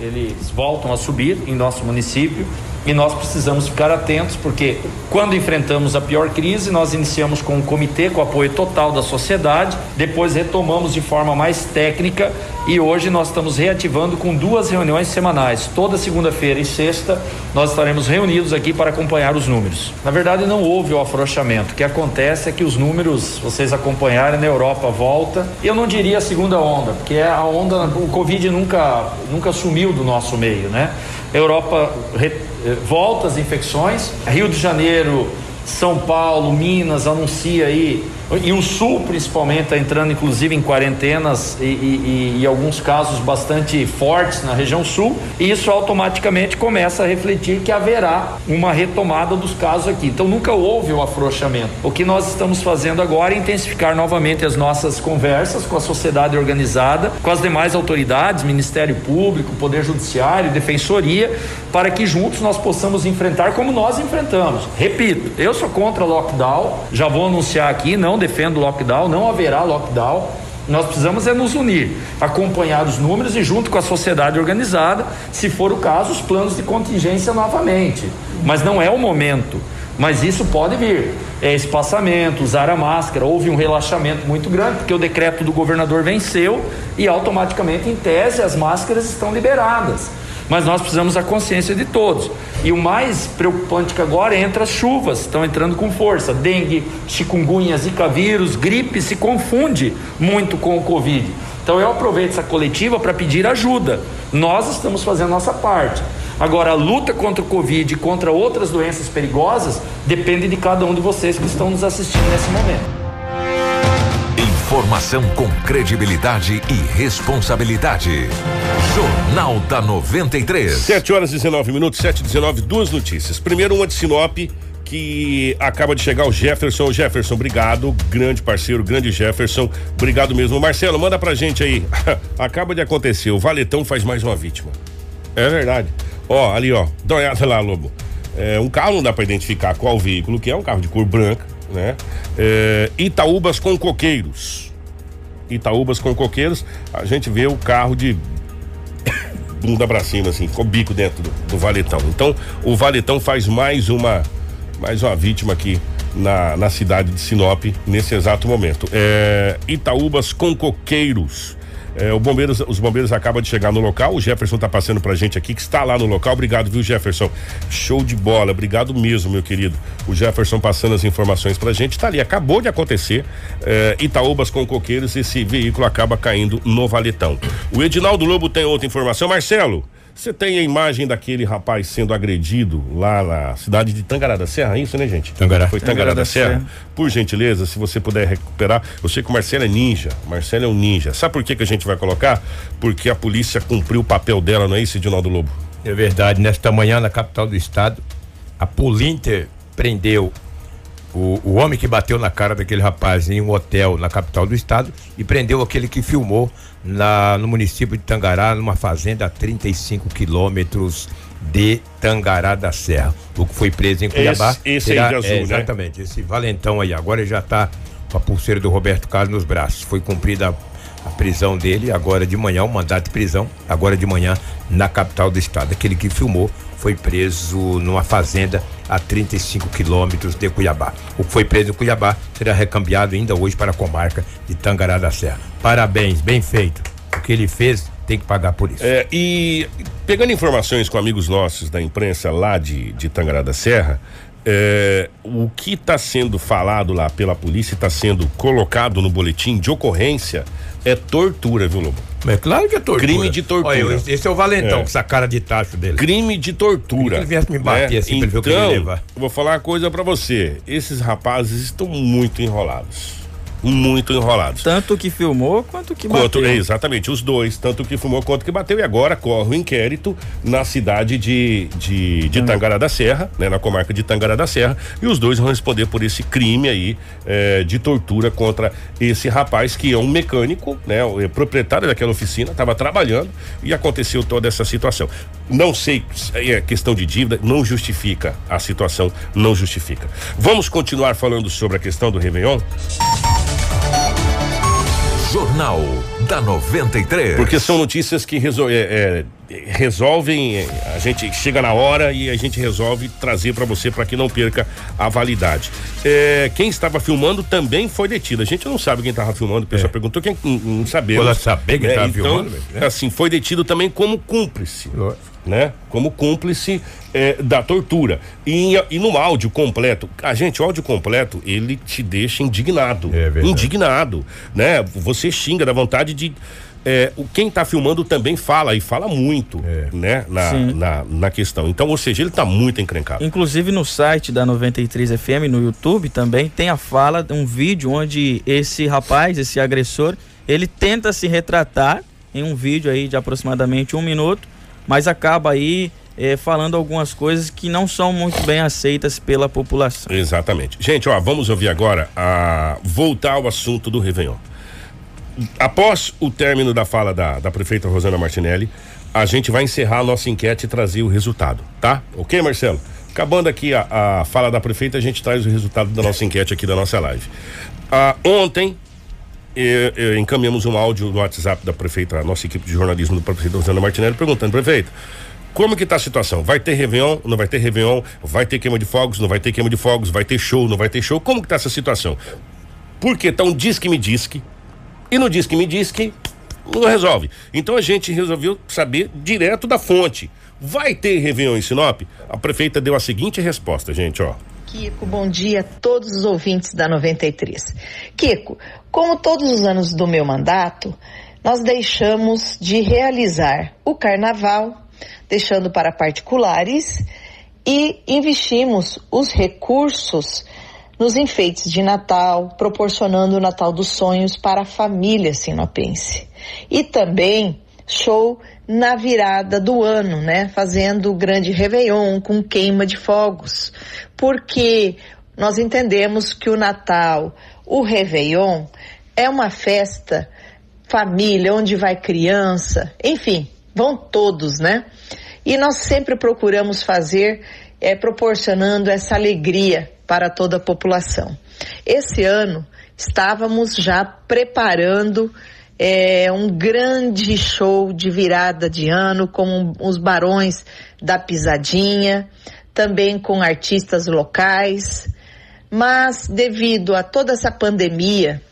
Eles voltam a subir em nosso município e nós precisamos ficar atentos porque quando enfrentamos a pior crise, nós iniciamos com um comitê com apoio total da sociedade, depois retomamos de forma mais técnica e hoje nós estamos reativando com duas reuniões semanais. Toda segunda-feira e sexta nós estaremos reunidos aqui para acompanhar os números. Na verdade, não houve o afrouxamento. O que acontece é que os números, vocês acompanharem, na Europa volta. Eu não diria a segunda onda, porque a onda, o Covid nunca, nunca sumiu do nosso meio, né? Europa re, eh, volta as infecções. Rio de Janeiro, São Paulo, Minas anuncia aí E o sul, principalmente, está entrando inclusive em quarentenas e, e, e, alguns casos bastante fortes na região sul. E isso automaticamente começa a refletir que haverá uma retomada dos casos aqui. Então nunca houve o afrouxamento. O que nós estamos fazendo agora é intensificar novamente as nossas conversas com a sociedade organizada, com as demais autoridades, Ministério Público, Poder Judiciário, Defensoria, para que juntos nós possamos enfrentar como nós enfrentamos. Repito, eu sou contra lockdown, já vou anunciar aqui, não defendo lockdown, não haverá lockdown. Nós precisamos é nos unir, acompanhar os números e junto com a sociedade organizada, se for o caso, os planos de contingência novamente. Mas não é o momento. Mas isso pode vir. É espaçamento, usar a máscara. Houve um relaxamento muito grande, porque o decreto do governador venceu e automaticamente, em tese, as máscaras estão liberadas mas nós precisamos a consciência de todos. E o mais preocupante que agora é entra as chuvas, estão entrando com força. Dengue, chikungunya, zika vírus, gripe se confunde muito com o Covid. Então eu aproveito essa coletiva para pedir ajuda. Nós estamos fazendo a nossa parte. Agora, a luta contra o Covid e contra outras doenças perigosas depende de cada um de vocês que estão nos assistindo nesse momento. Informação com credibilidade e responsabilidade. Jornal da 93. 7 horas e 19 minutos, 7 e 19, duas notícias. Primeiro, uma de Sinop que acaba de chegar o Jefferson. Jefferson, obrigado, grande parceiro, grande Jefferson, obrigado mesmo. Marcelo, manda pra gente aí. [laughs] acaba de acontecer, o Valetão faz mais uma vítima. É verdade. Ó, ali, ó, dá uma olhada lá, Lobo. É, um carro não dá pra identificar qual veículo que é, um carro de cor branca né? É, Itaúbas com coqueiros. Itaúbas com coqueiros, a gente vê o carro de [coughs] bunda pra cima, assim, ficou bico dentro do, do, valetão. Então, o valetão faz mais uma mais uma vítima aqui na, na cidade de Sinop nesse exato momento. É, Itaúbas com coqueiros. É, o bombeiros, os bombeiros acabam de chegar no local. O Jefferson está passando pra gente aqui, que está lá no local. Obrigado, viu, Jefferson? Show de bola. Obrigado mesmo, meu querido. O Jefferson passando as informações pra gente. Tá ali, acabou de acontecer. É, Itaúbas com coqueiros, esse veículo acaba caindo no valetão. O Edinaldo Lobo tem outra informação. Marcelo. Você tem a imagem daquele rapaz sendo agredido lá na cidade de Tangará da Serra, é isso, né, gente? Tangará. Foi Tangará, Tangará da, da Serra. Serra. Por gentileza, se você puder recuperar. Eu sei que o Marcelo é ninja. Marcelo é um ninja. Sabe por que, que a gente vai colocar? Porque a polícia cumpriu o papel dela, não é isso, Edinaldo Lobo? É verdade. Nesta manhã, na capital do estado, a Polinter prendeu o, o homem que bateu na cara daquele rapaz em um hotel na capital do estado e prendeu aquele que filmou na, no município de Tangará, numa fazenda a 35 quilômetros de Tangará da Serra. O que foi preso em Cuiabá. Esse, esse terá, aí de azul, é, né? Exatamente, né? esse valentão aí. Agora ele já está com a pulseira do Roberto Carlos nos braços. Foi cumprida a, a prisão dele, agora de manhã, o mandato de prisão, agora de manhã, na capital do estado. Aquele que filmou foi preso numa fazenda a 35 quilômetros de Cuiabá. O que foi preso em Cuiabá será recambiado ainda hoje para a comarca de Tangará da Serra. Parabéns, bem feito. O que ele fez tem que pagar por isso. É, e pegando informações com amigos nossos da imprensa lá de, de Tangará da Serra, é, o que está sendo falado lá pela polícia, está sendo colocado no boletim de ocorrência é tortura, viu, Lobo? É claro que é tortura. Crime de tortura. Olha, esse é o Valentão, é. com essa cara de tacho dele. Crime de tortura. ele viesse me bater né? assim então, pra ver o que ele então, levar. Vou falar uma coisa para você. Esses rapazes estão muito enrolados muito enrolados. Tanto que filmou quanto que bateu. Quanto, exatamente, os dois, tanto que filmou quanto que bateu. E agora corre o inquérito na cidade de, de, de Tangará da Serra, né, na comarca de Tangará da Serra, e os dois vão responder por esse crime aí é, de tortura contra esse rapaz que é um mecânico, né, o é proprietário daquela oficina, estava trabalhando e aconteceu toda essa situação. Não sei, é questão de dívida, não justifica a situação, não justifica. Vamos continuar falando sobre a questão do Réveillon? Jornal da 93. Porque são notícias que resol é, é, resolvem, é, a gente chega na hora e a gente resolve trazer para você para que não perca a validade. É, quem estava filmando também foi detido. A gente não sabe quem estava filmando, o pessoal é. perguntou quem não sabemos. Pode saber quem estava então, filmando. Né? Assim, foi detido também como cúmplice. Né? Como cúmplice é, da tortura. E, e, no áudio completo, a gente, o áudio completo, ele te deixa indignado. É indignado, né? Você xinga da vontade de é, o, quem está filmando também fala, e fala muito, É. né? Na, na, na questão. Então, ou seja, ele está muito encrencado. Inclusive no site da 93 FM, no YouTube também, tem a fala, um vídeo onde esse rapaz, esse agressor, ele tenta se retratar em um vídeo aí de aproximadamente um minuto, mas acaba aí eh, falando algumas coisas que não são muito bem aceitas pela população. Exatamente. Gente, ó, vamos ouvir agora a voltar ao assunto do Réveillon. Após o término da fala da, da prefeita Rosana Martinelli, a gente vai encerrar a nossa enquete e trazer o resultado, tá? Ok, Marcelo? Acabando aqui a, a fala da prefeita, a gente traz o resultado da nossa enquete aqui da nossa live. Ah, ontem, eh, eh, encaminhamos um áudio no WhatsApp da prefeita, a nossa equipe de jornalismo do prefeito Rosana Martinelli, perguntando, prefeita, como que tá a situação? Vai ter Réveillon, não vai ter Réveillon? Vai ter queima de fogos, não vai ter queima de fogos? Vai ter show, não vai ter show? Como que tá essa situação? Porque tá um disque me disque e no disque me disque não resolve. Então a gente resolveu saber direto da fonte. Vai ter Réveillon em Sinop? A prefeita deu a seguinte resposta, gente, ó. Kiko, bom dia a todos os ouvintes da 93. Kiko, como todos os anos do meu mandato, nós deixamos de realizar o carnaval, deixando para particulares e investimos os recursos nos enfeites de Natal, proporcionando o Natal dos Sonhos para a família sinopense. E também show na virada do ano, né? Fazendo o grande Réveillon com queima de fogos. Porque nós entendemos que o Natal, o Réveillon, é uma festa família, onde vai criança, enfim, vão todos, né? E nós sempre procuramos fazer, é, proporcionando essa alegria para toda a população. Esse ano estávamos já preparando é, um grande show de virada de ano com os barões da pisadinha, também com artistas locais, mas devido a toda essa pandemia,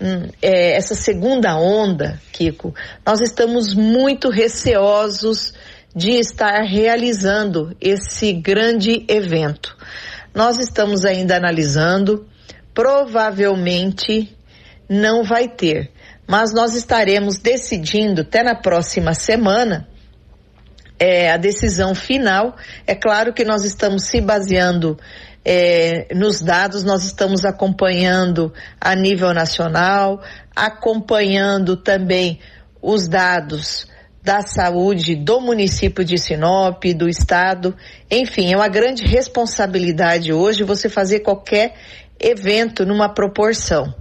hum, é, essa segunda onda, Kiko, nós estamos muito receosos de estar realizando esse grande evento. Nós estamos ainda analisando, provavelmente não vai ter, mas nós estaremos decidindo até na próxima semana é, a decisão final. É claro que nós estamos se baseando é, nos dados, nós estamos acompanhando a nível nacional, acompanhando também os dados da saúde do município de Sinop, do estado. Enfim, é uma grande responsabilidade hoje você fazer qualquer evento numa proporção.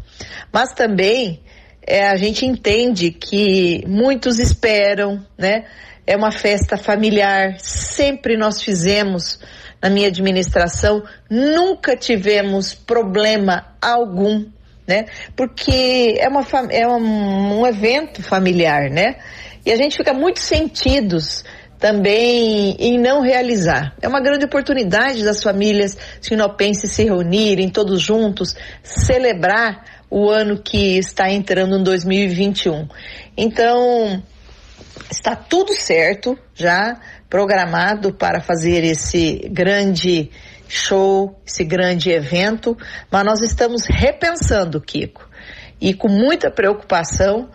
Mas também é, a gente entende que muitos esperam, né? É uma festa familiar, sempre nós fizemos na minha administração, nunca tivemos problema algum, né? Porque é, uma, é um, um evento familiar, né? E a gente fica muito sentidos também em não realizar. É uma grande oportunidade das famílias sinopenses se reunirem todos juntos, celebrar o ano que está entrando em 2021. Então, está tudo certo, já programado para fazer esse grande show, esse grande evento, mas nós estamos repensando, Kiko, e com muita preocupação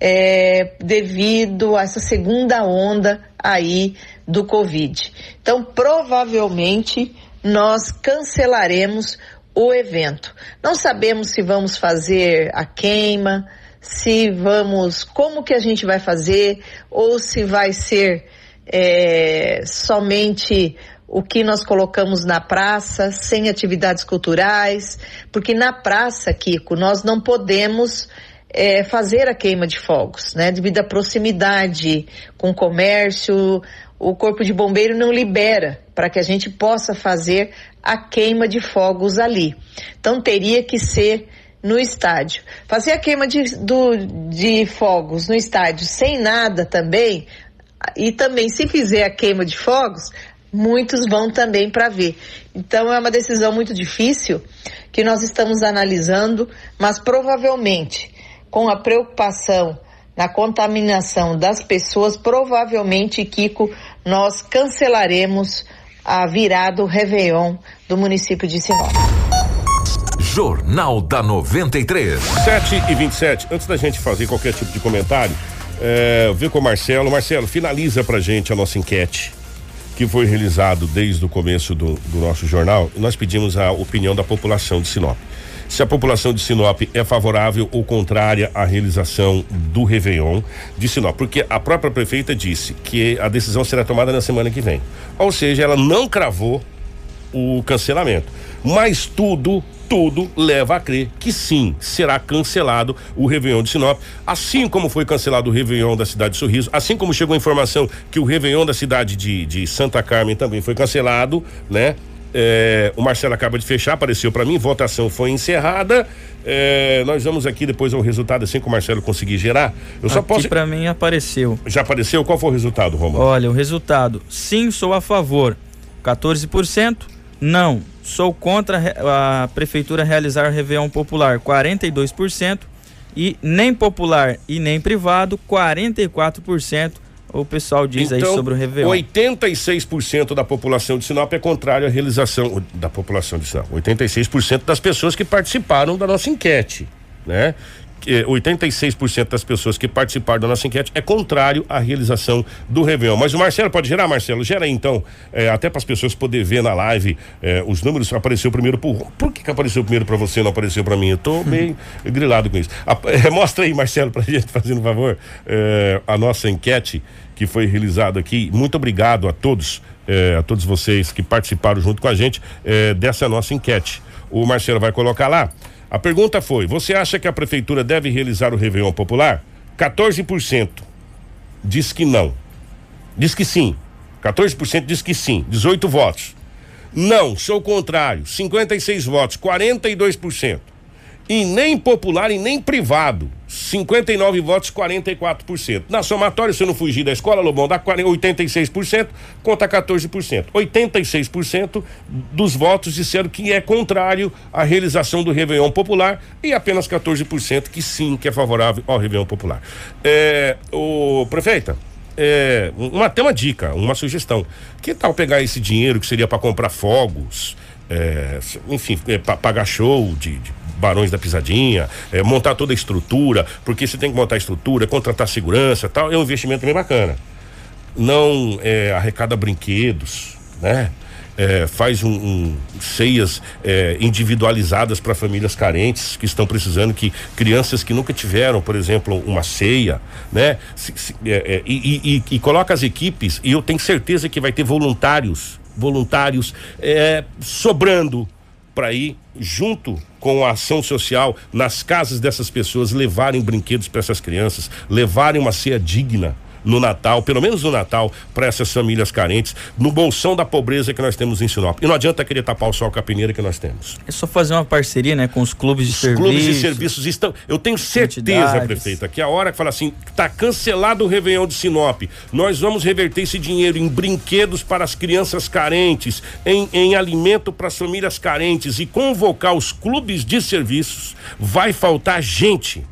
é, devido a essa segunda onda aí do Covid. Então, provavelmente nós cancelaremos o evento. Não sabemos se vamos fazer a queima, se vamos, como que a gente vai fazer, ou se vai ser é, somente o que nós colocamos na praça, sem atividades culturais, porque na praça, Kiko, nós não podemos é, fazer a queima de fogos, né? Devido à proximidade com o comércio, o corpo de bombeiro não libera para que a gente possa fazer a queima de fogos ali. Então teria que ser no estádio. Fazer a queima de, do, de fogos no estádio sem nada também, e também se fizer a queima de fogos, muitos vão também para ver. Então é uma decisão muito difícil que nós estamos analisando, mas provavelmente com a preocupação na contaminação das pessoas, provavelmente, Kiko, nós cancelaremos a virada do Réveillon do município de Sinop. Jornal da 93. 7 e 27 Antes da gente fazer qualquer tipo de comentário, É, ver com o Marcelo. Marcelo, finaliza pra gente a nossa enquete que foi realizado desde o começo do, do nosso jornal. Nós pedimos a opinião da população de Sinop se a população de Sinop é favorável ou contrária à realização do Réveillon de Sinop, porque a própria prefeita disse que a decisão será tomada na semana que vem. Ou seja, ela não cravou o cancelamento. Mas tudo, tudo leva a crer que sim, será cancelado o Réveillon de Sinop, assim como foi cancelado o Réveillon da cidade de Sorriso, assim como chegou a informação que o Réveillon da cidade de, de Santa Carmen também foi cancelado, né? É, o Marcelo acaba de fechar, apareceu para mim, votação foi encerrada. É, nós vamos aqui depois ao resultado assim que o Marcelo conseguir gerar. Eu só aqui posso. para mim apareceu. Já apareceu? Qual foi o resultado, Romulo? Olha, o resultado: sim, sou a favor, 14%. Não, sou contra a prefeitura realizar Réveillon popular, 42%. E nem popular e nem privado, 44% o pessoal diz então, aí sobre o Réveillon? 86% da população de Sinop é contrário à realização da população de Sinop. 86% das pessoas que participaram da nossa enquete, né? 86% das pessoas que participaram da nossa enquete é contrário à realização do Réveillon. Mas o Marcelo pode gerar, Marcelo? Gera aí então, é, até para as pessoas poderem ver na live é, os números. Apareceu primeiro por. Por que, que apareceu primeiro para você e não apareceu para mim? Eu tô meio grilado com isso. A, [laughs] mostra aí, Marcelo, para a gente, fazendo um favor, a nossa enquete que foi realizado aqui. Muito obrigado a todos, eh, a todos vocês que participaram junto com a gente eh, dessa nossa enquete. O Marcelo vai colocar lá. A pergunta foi: você acha que a prefeitura deve realizar o Réveillon Popular? 14% diz que não. Diz que sim. 14% diz que sim. 18 votos. Não, sou contrário. 56 votos, 42% e nem popular e nem privado. 59 votos, 44%. Na somatória, se eu não fugir da escola, Lobão, dá 86%, conta 14%. 86% dos votos disseram que é contrário à realização do Réveillon Popular e apenas 14% que sim, que é favorável ao Réveillon Popular. É, o prefeita, é, uma, até uma dica, uma sugestão. Que tal pegar esse dinheiro que seria para comprar fogos, é, enfim, é, pagar show de, de Barões da Pisadinha, é, montar toda a estrutura, porque você tem que montar a estrutura, contratar segurança tal, é um investimento bem bacana. Não é, arrecada brinquedos, né? É, faz um, um ceias é, individualizadas para famílias carentes que estão precisando, que crianças que nunca tiveram, por exemplo, uma ceia, né? Se, se, é, é e, e, e, coloca as equipes, e eu tenho certeza que vai ter voluntários, voluntários é, sobrando para ir junto com a ação social nas casas dessas pessoas, levarem brinquedos para essas crianças, levarem uma ceia digna no Natal, pelo menos no Natal, para essas famílias carentes, no bolsão da pobreza que nós temos em Sinop. E não adianta querer tapar o sol com a peneira que nós temos. É só fazer uma parceria, né, com os clubes de os serviços. Clubes de serviços estão. Eu tenho certeza, prefeita, que a hora que fala assim, tá cancelado o Réveillon de Sinop, nós vamos reverter esse dinheiro em brinquedos para as crianças carentes, em, em alimento para as famílias carentes e convocar os clubes de serviços, vai faltar gente.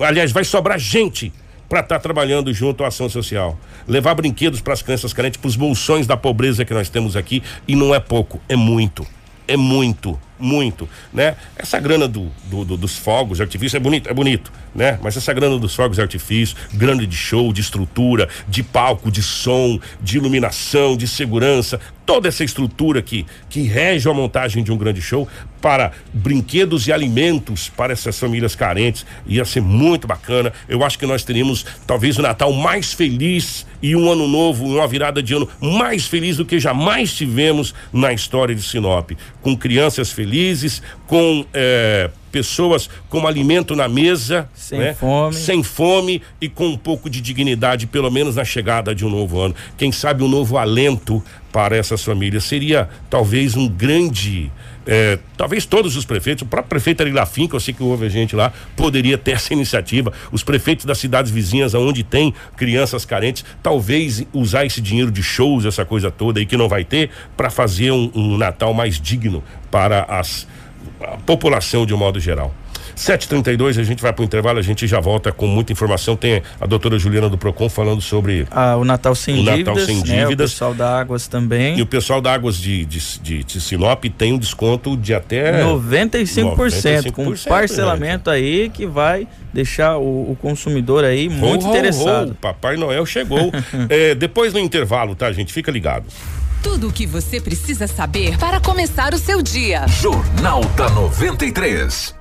Aliás, vai sobrar gente para estar tá trabalhando junto à ação social. Levar brinquedos para as crianças carentes, para os bolsões da pobreza que nós temos aqui, e não é pouco, é muito. É muito muito, né? Essa grana do, do, do, dos fogos de artifício é bonito, é bonito, né? Mas essa grana dos fogos de artifício, grana de show, de estrutura, de palco, de som, de iluminação, de segurança, toda essa estrutura que, que rege a montagem de um grande show para brinquedos e alimentos para essas famílias carentes ia ser muito bacana. Eu acho que nós teríamos talvez o Natal mais feliz e um ano novo, uma virada de ano mais feliz do que jamais tivemos na história de Sinop, com crianças felizes com é, pessoas com alimento na mesa, sem né? fome, sem fome e com um pouco de dignidade, pelo menos na chegada de um novo ano. Quem sabe um novo alento para essas famílias seria talvez um grande é, talvez todos os prefeitos, o próprio prefeito Arilafim, que eu sei que houve a gente lá, poderia ter essa iniciativa. Os prefeitos das cidades vizinhas, onde tem crianças carentes, talvez usar esse dinheiro de shows, essa coisa toda aí que não vai ter, para fazer um, um Natal mais digno para as, a população de um modo geral. 7h32, a gente vai pro intervalo, a gente já volta com muita informação. Tem a doutora Juliana do Procon falando sobre ah, o Natal sem o dívidas. Natal sem né? dívidas. O pessoal da Águas também. E o pessoal da Águas de, de, de, de Sinop tem um desconto de até 95%, 95%, com parcelamento aí que vai deixar o, o consumidor aí muito Ho, ho, interessado. ho, Papai Noel chegou. [laughs] É, depois no intervalo, tá, gente? Fica ligado. Tudo o que você precisa saber para começar o seu dia. Jornal da 93.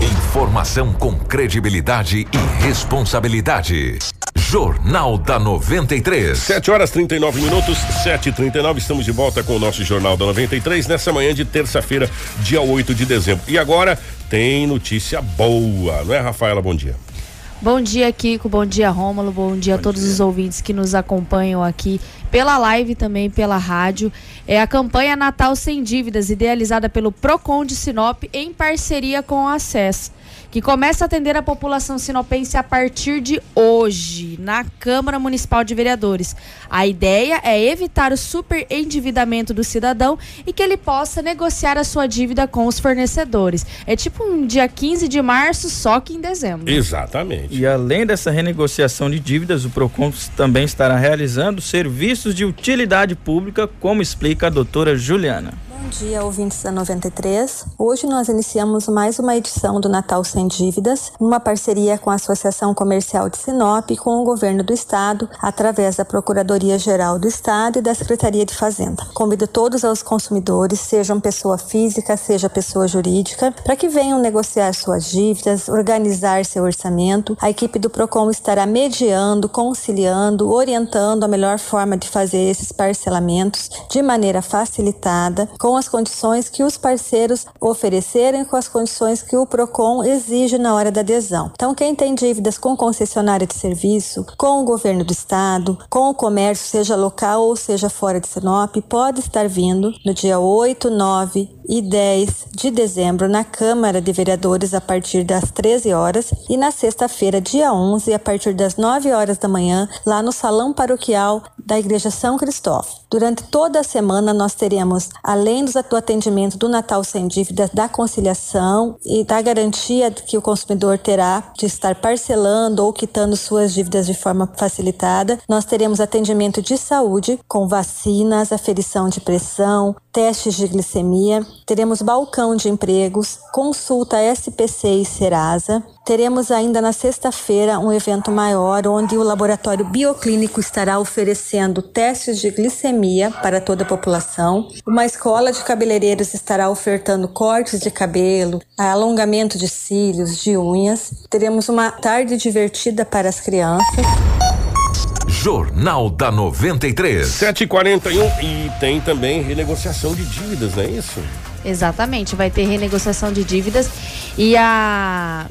Informação com credibilidade e responsabilidade. Jornal da 93. 7 horas 39 minutos, 7 e 39 estamos de volta com o nosso Jornal da 93 nessa manhã de terça-feira, dia 8 de dezembro. E agora tem notícia boa, não é, Rafaela? Bom dia. Bom dia, Kiko. Bom dia, Rômulo. Bom dia a todos os ouvintes que nos acompanham aqui pela live também pela rádio. É a campanha Natal Sem Dívidas, idealizada pelo Procon de Sinop em parceria com a Acess que começa a atender a população sinopense a partir de hoje, na Câmara Municipal de Vereadores. A ideia é evitar o superendividamento do cidadão e que ele possa negociar a sua dívida com os fornecedores. É tipo um dia 15 de março, só que em dezembro. Exatamente. E além dessa renegociação de dívidas, o PROCON também estará realizando serviços de utilidade pública, como explica a doutora Juliana. Bom dia, ouvintes da 93. Hoje nós iniciamos mais uma edição do Natal Sem Dívidas, uma parceria com a Associação Comercial de Sinop e com o Governo do Estado, através da Procuradoria-Geral do Estado e da Secretaria de Fazenda. Convido todos os consumidores, sejam pessoa física, seja pessoa jurídica, para que venham negociar suas dívidas, organizar seu orçamento. A equipe do PROCON estará mediando, conciliando, orientando a melhor forma de fazer esses parcelamentos de maneira facilitada, com as condições que os parceiros oferecerem, com as condições que o PROCON exige na hora da adesão. Então, quem tem dívidas com concessionária de serviço, com o governo do estado, com o comércio, seja local ou seja fora de Sinop, pode estar vindo no dia 8, 9 e 10 de dezembro na Câmara de Vereadores a partir das 13 horas e na sexta-feira, dia 11, a partir das 9 horas da manhã, lá no Salão Paroquial da Igreja São Cristóvão. Durante toda a semana nós teremos, além do atendimento do Natal sem dívidas, da conciliação e da garantia que o consumidor terá de estar parcelando ou quitando suas dívidas de forma facilitada, nós teremos atendimento de saúde com vacinas, aferição de pressão, testes de glicemia, teremos balcão de empregos, consulta SPC e Serasa. Teremos ainda na sexta-feira um evento maior onde o laboratório bioclínico estará oferecendo testes de glicemia para toda a população. Uma escola de cabeleireiros estará ofertando cortes de cabelo, alongamento de cílios, de unhas. Teremos uma tarde divertida para as crianças. Jornal da 93. 7h41 e tem também renegociação de dívidas, não é isso? Exatamente, vai ter renegociação de dívidas e a,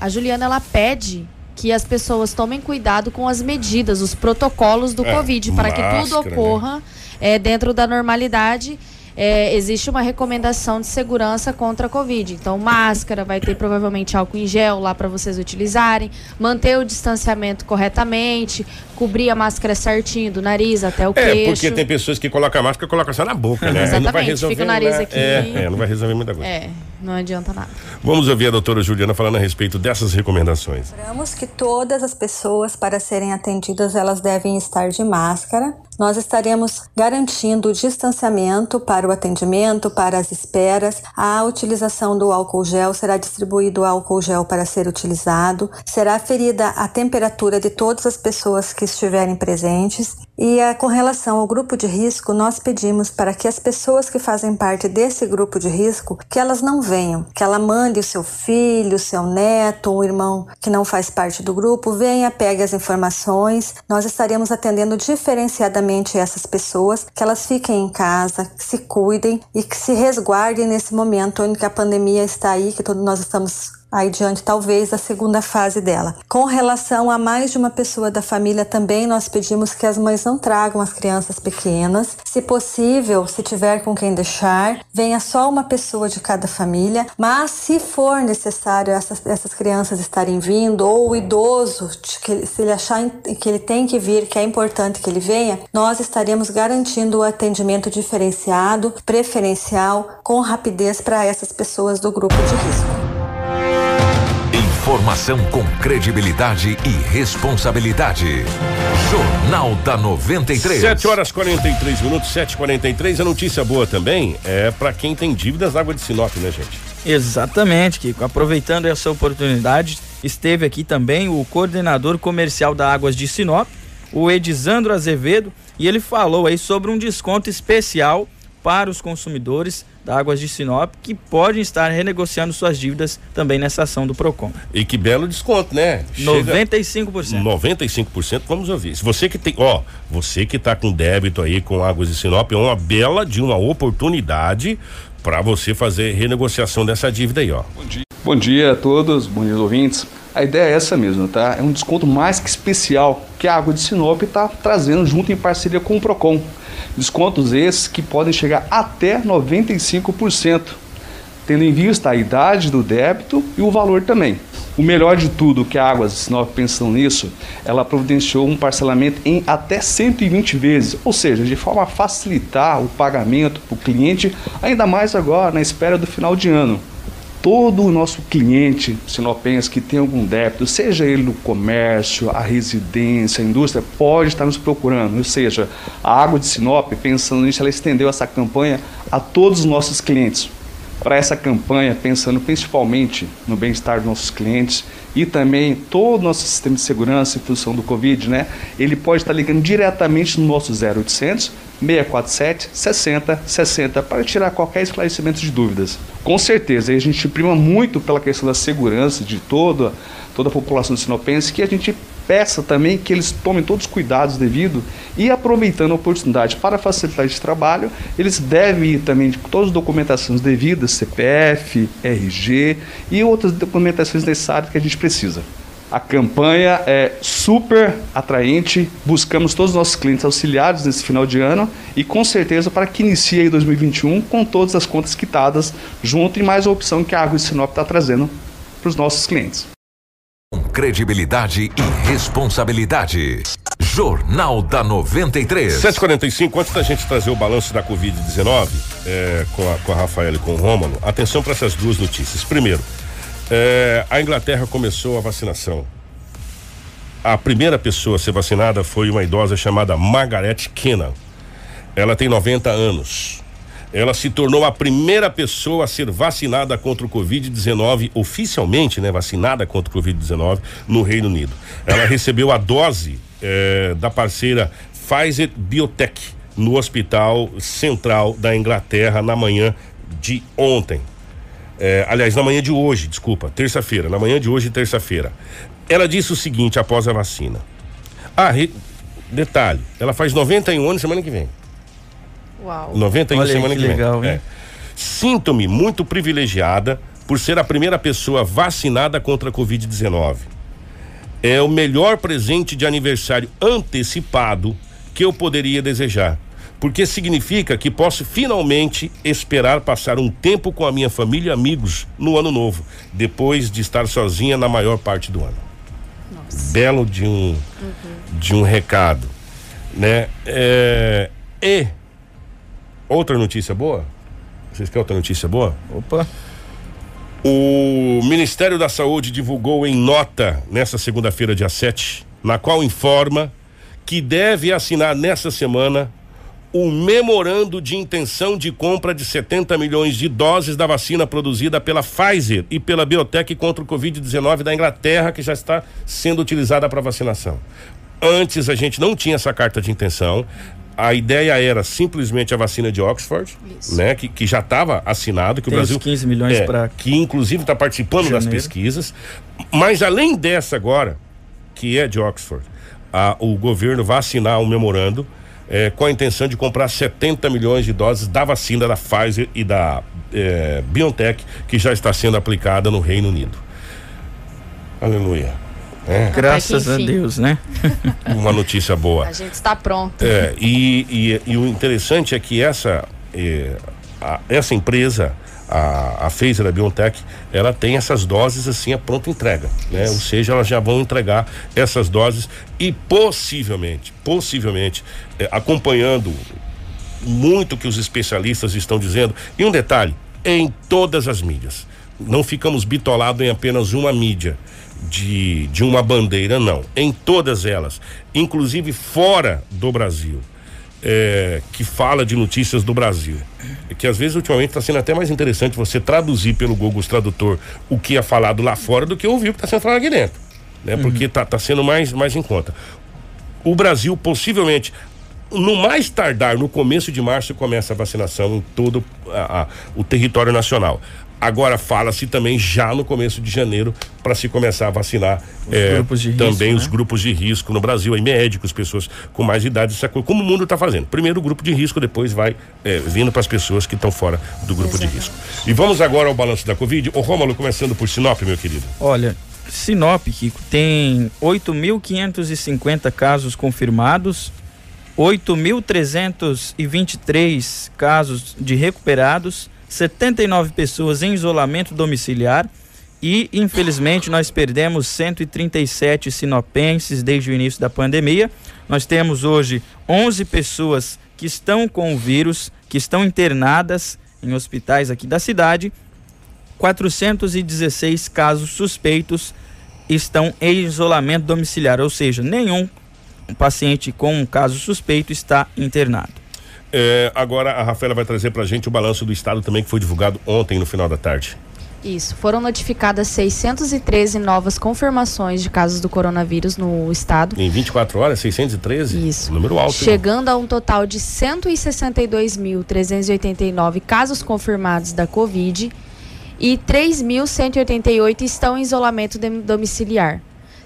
a Juliana ela pede que as pessoas tomem cuidado com as medidas, os protocolos do É, Covid, para que tudo máscara, né? ocorra é, dentro da normalidade. É, existe uma recomendação de segurança contra a Covid. Então, máscara, vai ter provavelmente álcool em gel lá para vocês utilizarem, manter o distanciamento corretamente, cobrir a máscara certinho do nariz até o É, queixo. porque tem pessoas que colocam a máscara e colocam só na boca, né? Exatamente, não vai resolver, fica o nariz né? aqui. É, é, não vai resolver muita coisa. É, não adianta nada. Vamos ouvir a doutora Juliana falando a respeito dessas recomendações. Lembramos que todas as pessoas, para serem atendidas, elas devem estar de máscara. Nós estaremos garantindo o distanciamento para o atendimento, para as esperas. A utilização do álcool gel será distribuído álcool gel para ser utilizado. Será ferida a temperatura de todas as pessoas que estiverem presentes. E eh, com relação ao grupo de risco, nós pedimos para que as pessoas que fazem parte desse grupo de risco, que elas não venham, que ela mande o seu filho, o seu neto, um irmão que não faz parte do grupo, venha, pegue as informações. Nós estaremos atendendo diferenciadamente essas pessoas, que elas fiquem em casa, que se cuidem e que se resguardem nesse momento em que a pandemia está aí, que todos nós estamos aí diante talvez da segunda fase dela. Com relação a mais de uma pessoa da família também nós pedimos que as mães não tragam as crianças pequenas. Se possível, se tiver com quem deixar, venha só uma pessoa de cada família, mas se for necessário essas, essas crianças estarem vindo ou o idoso, que se ele achar que ele tem que vir, que é importante que ele venha, nós estaremos garantindo o atendimento diferenciado, preferencial, com rapidez para essas pessoas do grupo de risco. Informação com credibilidade e responsabilidade. Jornal da 93. 7 horas 43 minutos, 7h43. A notícia boa também é para quem tem dívidas da água de Sinop, né, gente? Exatamente, Kiko. Aproveitando essa oportunidade, esteve aqui também o coordenador comercial da Águas de Sinop, o Edisandro Azevedo, e ele falou aí sobre um desconto especial para os consumidores da Águas de Sinop que podem estar renegociando suas dívidas também nessa ação do Procon. E que belo desconto, né? Chega 95%. 95%, vamos ouvir. Se você que tem, ó, você que tá com débito aí com Águas de Sinop, é uma bela de uma oportunidade para você fazer renegociação dessa dívida aí, ó. Bom dia. Bom dia a todos, bom dia ouvintes. A ideia é essa mesmo, tá? É um desconto mais que especial que a Água de Sinop está trazendo junto em parceria com o Procon. Descontos esses que podem chegar até 95%, tendo em vista a idade do débito e o valor também. O melhor de tudo que a Águas de Sinop pensando nisso, ela providenciou um parcelamento em até 120 vezes, ou seja, de forma a facilitar o pagamento para o cliente, ainda mais agora na espera do final de ano todo o nosso cliente sinopense que tem algum débito, seja ele no comércio, a residência, a indústria, pode estar nos procurando. Ou seja, a Água de Sinop, pensando nisso, ela estendeu essa campanha a todos os nossos clientes. Para essa campanha, pensando principalmente no bem-estar dos nossos clientes e também todo o nosso sistema de segurança em função do Covid, né? Ele pode estar ligando diretamente no nosso 0800 647 60 60 para tirar qualquer esclarecimento de dúvidas. Com certeza, a gente prima muito pela questão da segurança de toda, toda a população de sinopense, que a gente peça também que eles tomem todos os cuidados devidos e aproveitando a oportunidade para facilitar esse trabalho, eles devem ir também de todas as documentações devidas, CPF, RG e outras documentações necessárias que a gente precisa. A campanha é super atraente, buscamos todos os nossos clientes auxiliares nesse final de ano e com certeza para que inicie aí 2021 com todas as contas quitadas junto e mais a opção que a Água Sinop está trazendo para os nossos clientes. Com credibilidade e responsabilidade. Jornal da 93. 745, antes da gente trazer o balanço da Covid-19 é, com, a, com a Rafaela e com o Rômulo, atenção para essas duas notícias. Primeiro, é, a Inglaterra começou a vacinação. A primeira pessoa a ser vacinada foi uma idosa chamada Margaret Kennan. Ela tem 90 anos. Ela se tornou a primeira pessoa a ser vacinada contra o Covid-19, oficialmente, né? Vacinada contra o Covid-19 no Reino Unido. Ela recebeu a dose eh, da parceira Pfizer Biotech no Hospital Central da Inglaterra na manhã de ontem. É, aliás, na manhã de hoje, desculpa, terça-feira, na manhã de hoje, terça-feira. Ela disse o seguinte após a vacina. Ah, re... detalhe, ela faz 91 anos semana que vem. Uau. 91 Olha semana que que, legal, vem. hein? É. Sinto-me muito privilegiada por ser a primeira pessoa vacinada contra a Covid-19. É o melhor presente de aniversário antecipado que eu poderia desejar porque significa que posso finalmente esperar passar um tempo com a minha família e amigos no ano novo, depois de estar sozinha na maior parte do ano. Nossa. Belo de um de um recado, né? É, e outra notícia boa. Vocês querem outra notícia boa? Opa. O Ministério da Saúde divulgou em nota nessa segunda-feira, dia 7, na qual informa que deve assinar nessa semana o memorando de intenção de compra de 70 milhões de doses da vacina produzida pela Pfizer e pela Biotech contra o Covid-19 da Inglaterra, que já está sendo utilizada para vacinação. Antes a gente não tinha essa carta de intenção. A ideia era simplesmente a vacina de Oxford, Isso. né, que, que já estava assinado, que Tem o Brasil 15 milhões é, pra- que inclusive está participando das Janeiro. pesquisas. Mas além dessa agora, que é de Oxford, a- o governo vai assinar um memorando eh, com a intenção de comprar 70 milhões de doses da vacina da Pfizer e da eh, BioNTech, que já está sendo aplicada no Reino Unido. Aleluia. É, Graças a. Deus, né? [laughs] uma notícia boa. A gente está pronto. É, e, e, e o interessante é que essa, eh, a- essa empresa, a, a Pfizer, a BioNTech, ela tem essas doses assim a pronta entrega, né? Ou seja, elas já vão entregar essas doses e possivelmente, possivelmente, eh, acompanhando muito que os especialistas estão dizendo. E um detalhe, em todas as mídias. não ficamos bitolados em apenas uma mídia de, de uma bandeira, não. Em todas elas, inclusive fora do Brasil. É, que fala de notícias do Brasil. É que às vezes ultimamente está sendo até mais interessante você traduzir pelo Google Tradutor o que é falado lá fora do que ouvir o que está sendo falado aqui dentro. Né? Uhum. Porque tá, tá sendo mais, mais em conta. O Brasil possivelmente no mais tardar, no começo de março, começa a vacinação em todo a- a- o território nacional. Agora fala-se também já no começo de janeiro para se começar a vacinar eh, grupos de risco, também os né? grupos de risco no Brasil, aí médicos, pessoas com mais idade, como o mundo está fazendo. Primeiro o grupo de risco, depois vai eh, vindo para as pessoas que estão fora do grupo de risco. E vamos agora ao balanço da Covid. Ô Rômulo, começando por Sinop, meu querido. Olha, Sinop, Kiko, tem 8.550 casos confirmados, 8.323 casos de recuperados, 79 pessoas em isolamento domiciliar e, infelizmente, nós perdemos 137 sinopenses desde o início da pandemia. Nós temos hoje 11 pessoas que estão com o vírus, que estão internadas em hospitais aqui da cidade 416 casos suspeitos estão em isolamento domiciliar, ou seja, nenhum paciente com um caso suspeito está internado. Eh, agora a Rafaela vai trazer para a gente o balanço do estado também que foi divulgado ontem no final da tarde. Isso, foram notificadas 613 novas confirmações de casos do coronavírus no estado. Em 24 horas, 613? Isso. Número alto. hein? Chegando a um total de 162.389 casos confirmados da Covid e 3.188 estão em isolamento domiciliar.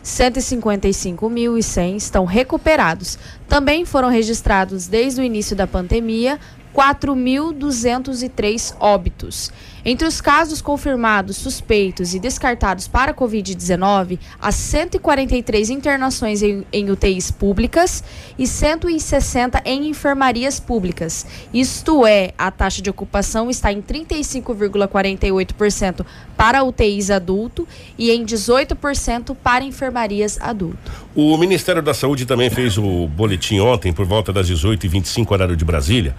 155.100 estão recuperados. Também foram registrados desde o início da pandemia 4.203 óbitos. Entre os casos confirmados, suspeitos e descartados para a Covid-19, há 143 internações em, em UTIs públicas e 160 em enfermarias públicas. Isto é, a taxa de ocupação está em 35,48% para UTIs adulto e em 18% para enfermarias adulto. O Ministério da Saúde também fez o boletim ontem, por volta das 18h25, horário de Brasília.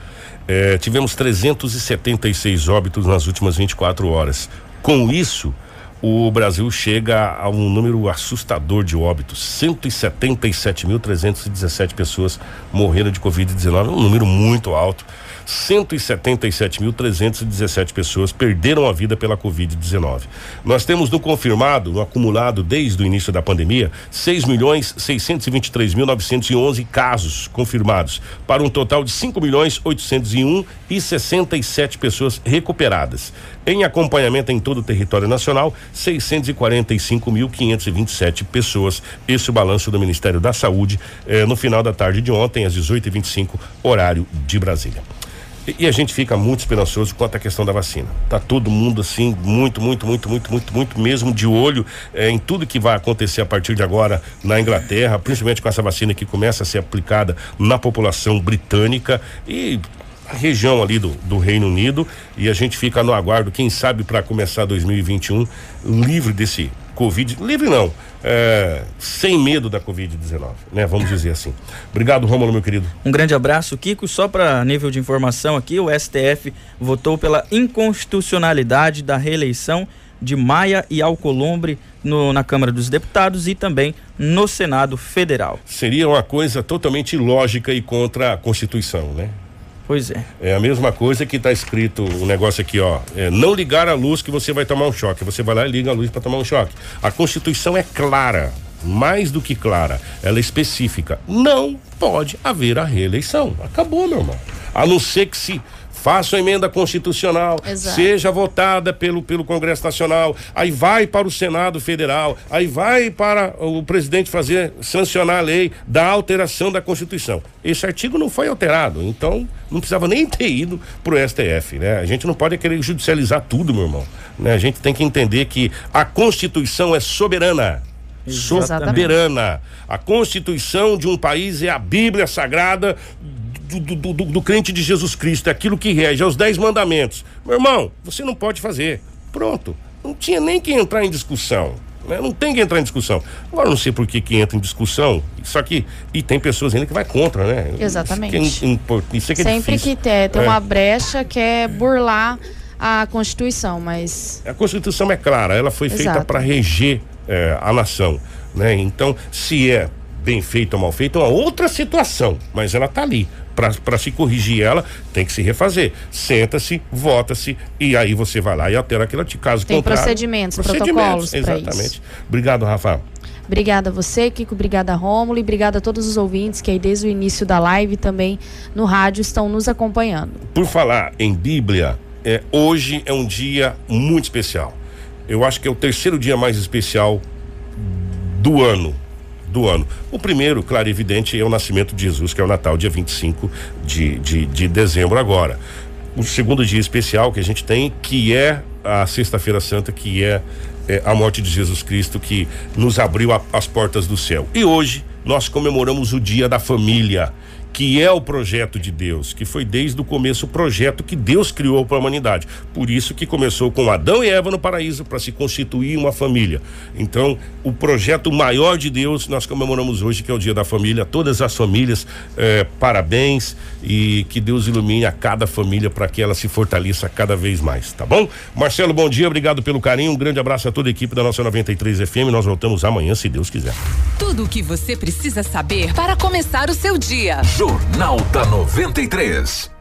Eh, tivemos 376 óbitos nas últimas 24 horas. Com isso, o Brasil chega a um número assustador de óbitos. 177.317 pessoas morreram de Covid-19, um número muito alto. 177.317 pessoas perderam a vida pela Covid-19. Nós temos no confirmado, no acumulado desde o início da pandemia, 6 milhões 623.911 casos confirmados, para um total de 5 milhões 801 e 67 pessoas recuperadas. Em acompanhamento em todo o território nacional, 645.527 pessoas. Esse é o balanço do Ministério da Saúde eh, no final da tarde de ontem, às 18h25, horário de Brasília. E, e a gente fica muito esperançoso quanto à questão da vacina. Tá todo mundo assim, muito, muito, muito, muito, muito, muito mesmo de olho eh, em tudo que vai acontecer a partir de agora na Inglaterra, principalmente com essa vacina que começa a ser aplicada na população britânica e região ali do, do Reino Unido e a gente fica no aguardo, quem sabe para começar 2021 livre desse Covid, livre não, é, sem medo da Covid-19, né? Vamos dizer assim. Obrigado, Rômulo, meu querido. Um grande abraço, Kiko. Só para nível de informação aqui, o STF votou pela inconstitucionalidade da reeleição de Maia e Alcolumbre no- na Câmara dos Deputados e também no Senado Federal. Seria uma coisa totalmente ilógica e contra a Constituição, né? Pois é. É a mesma coisa que está escrito um negócio aqui, ó. é, não ligar a luz que você vai tomar um choque. Você vai lá e liga a luz para tomar um choque. A Constituição é clara, mais do que clara. Ela é específica. Não pode haver a reeleição. Acabou, meu irmão. A não ser que se faça uma emenda constitucional, Exato. seja votada pelo, pelo Congresso Nacional, aí vai para o Senado Federal, aí vai para o presidente fazer, sancionar a lei da alteração da Constituição. Esse artigo não foi alterado, então não precisava nem ter ido pro STF, né? A gente não pode querer judicializar tudo, meu irmão, né? A gente tem que entender que a Constituição é soberana. Exatamente. Soberana. A Constituição de um país é a Bíblia Sagrada do, do, do, do crente de Jesus Cristo, é aquilo que rege, é os dez mandamentos. Meu irmão, você não pode fazer. Pronto. Não tinha nem que entrar em discussão. né? Não tem que entrar em discussão. Agora, não sei por que, que entra em discussão. Só que. E tem pessoas ainda que vai contra, né? Exatamente. Isso que é, isso é que é Sempre difícil. que tem, tem É. uma brecha, quer burlar a Constituição, mas. A Constituição é clara, ela foi feita Exato. para reger é, a nação, né? Então, se é bem feita ou mal feita, é uma outra situação, mas ela tá ali. Para se corrigir ela, tem que se refazer. Senta-se, vota-se e aí você vai lá e altera aquilo caso Tem contrário. procedimentos, protocolos pra Exatamente. Obrigado, Rafa. Obrigada a você, Kiko. Obrigada, Rômulo. E obrigada a todos os ouvintes que aí desde o início da live também no rádio estão nos acompanhando. Por falar em Bíblia, é, hoje é um dia muito especial. Eu acho que é o terceiro dia mais especial do ano. Do ano. O primeiro, claro e evidente, é o nascimento de Jesus, que é o Natal, dia 25 de, de, de dezembro agora. O segundo dia especial que a gente tem, que é a Sexta-feira Santa, que é, é a morte de Jesus Cristo, que nos abriu a- as portas do céu. E hoje nós comemoramos o Dia da Família que é o projeto de Deus, que foi desde o começo o projeto que Deus criou para a humanidade. Por isso que começou com Adão e Eva no paraíso para se constituir uma família. Então, o projeto maior de Deus nós comemoramos hoje, que é o Dia da Família. Todas as famílias, eh, parabéns e que Deus ilumine a cada família para que ela se fortaleça cada vez mais, tá bom? Marcelo, bom dia, obrigado pelo carinho. Um grande abraço a toda a equipe da nossa 93 FM. Nós voltamos amanhã, se Deus quiser. Tudo o que você precisa saber para começar o seu dia. Jornal da 93.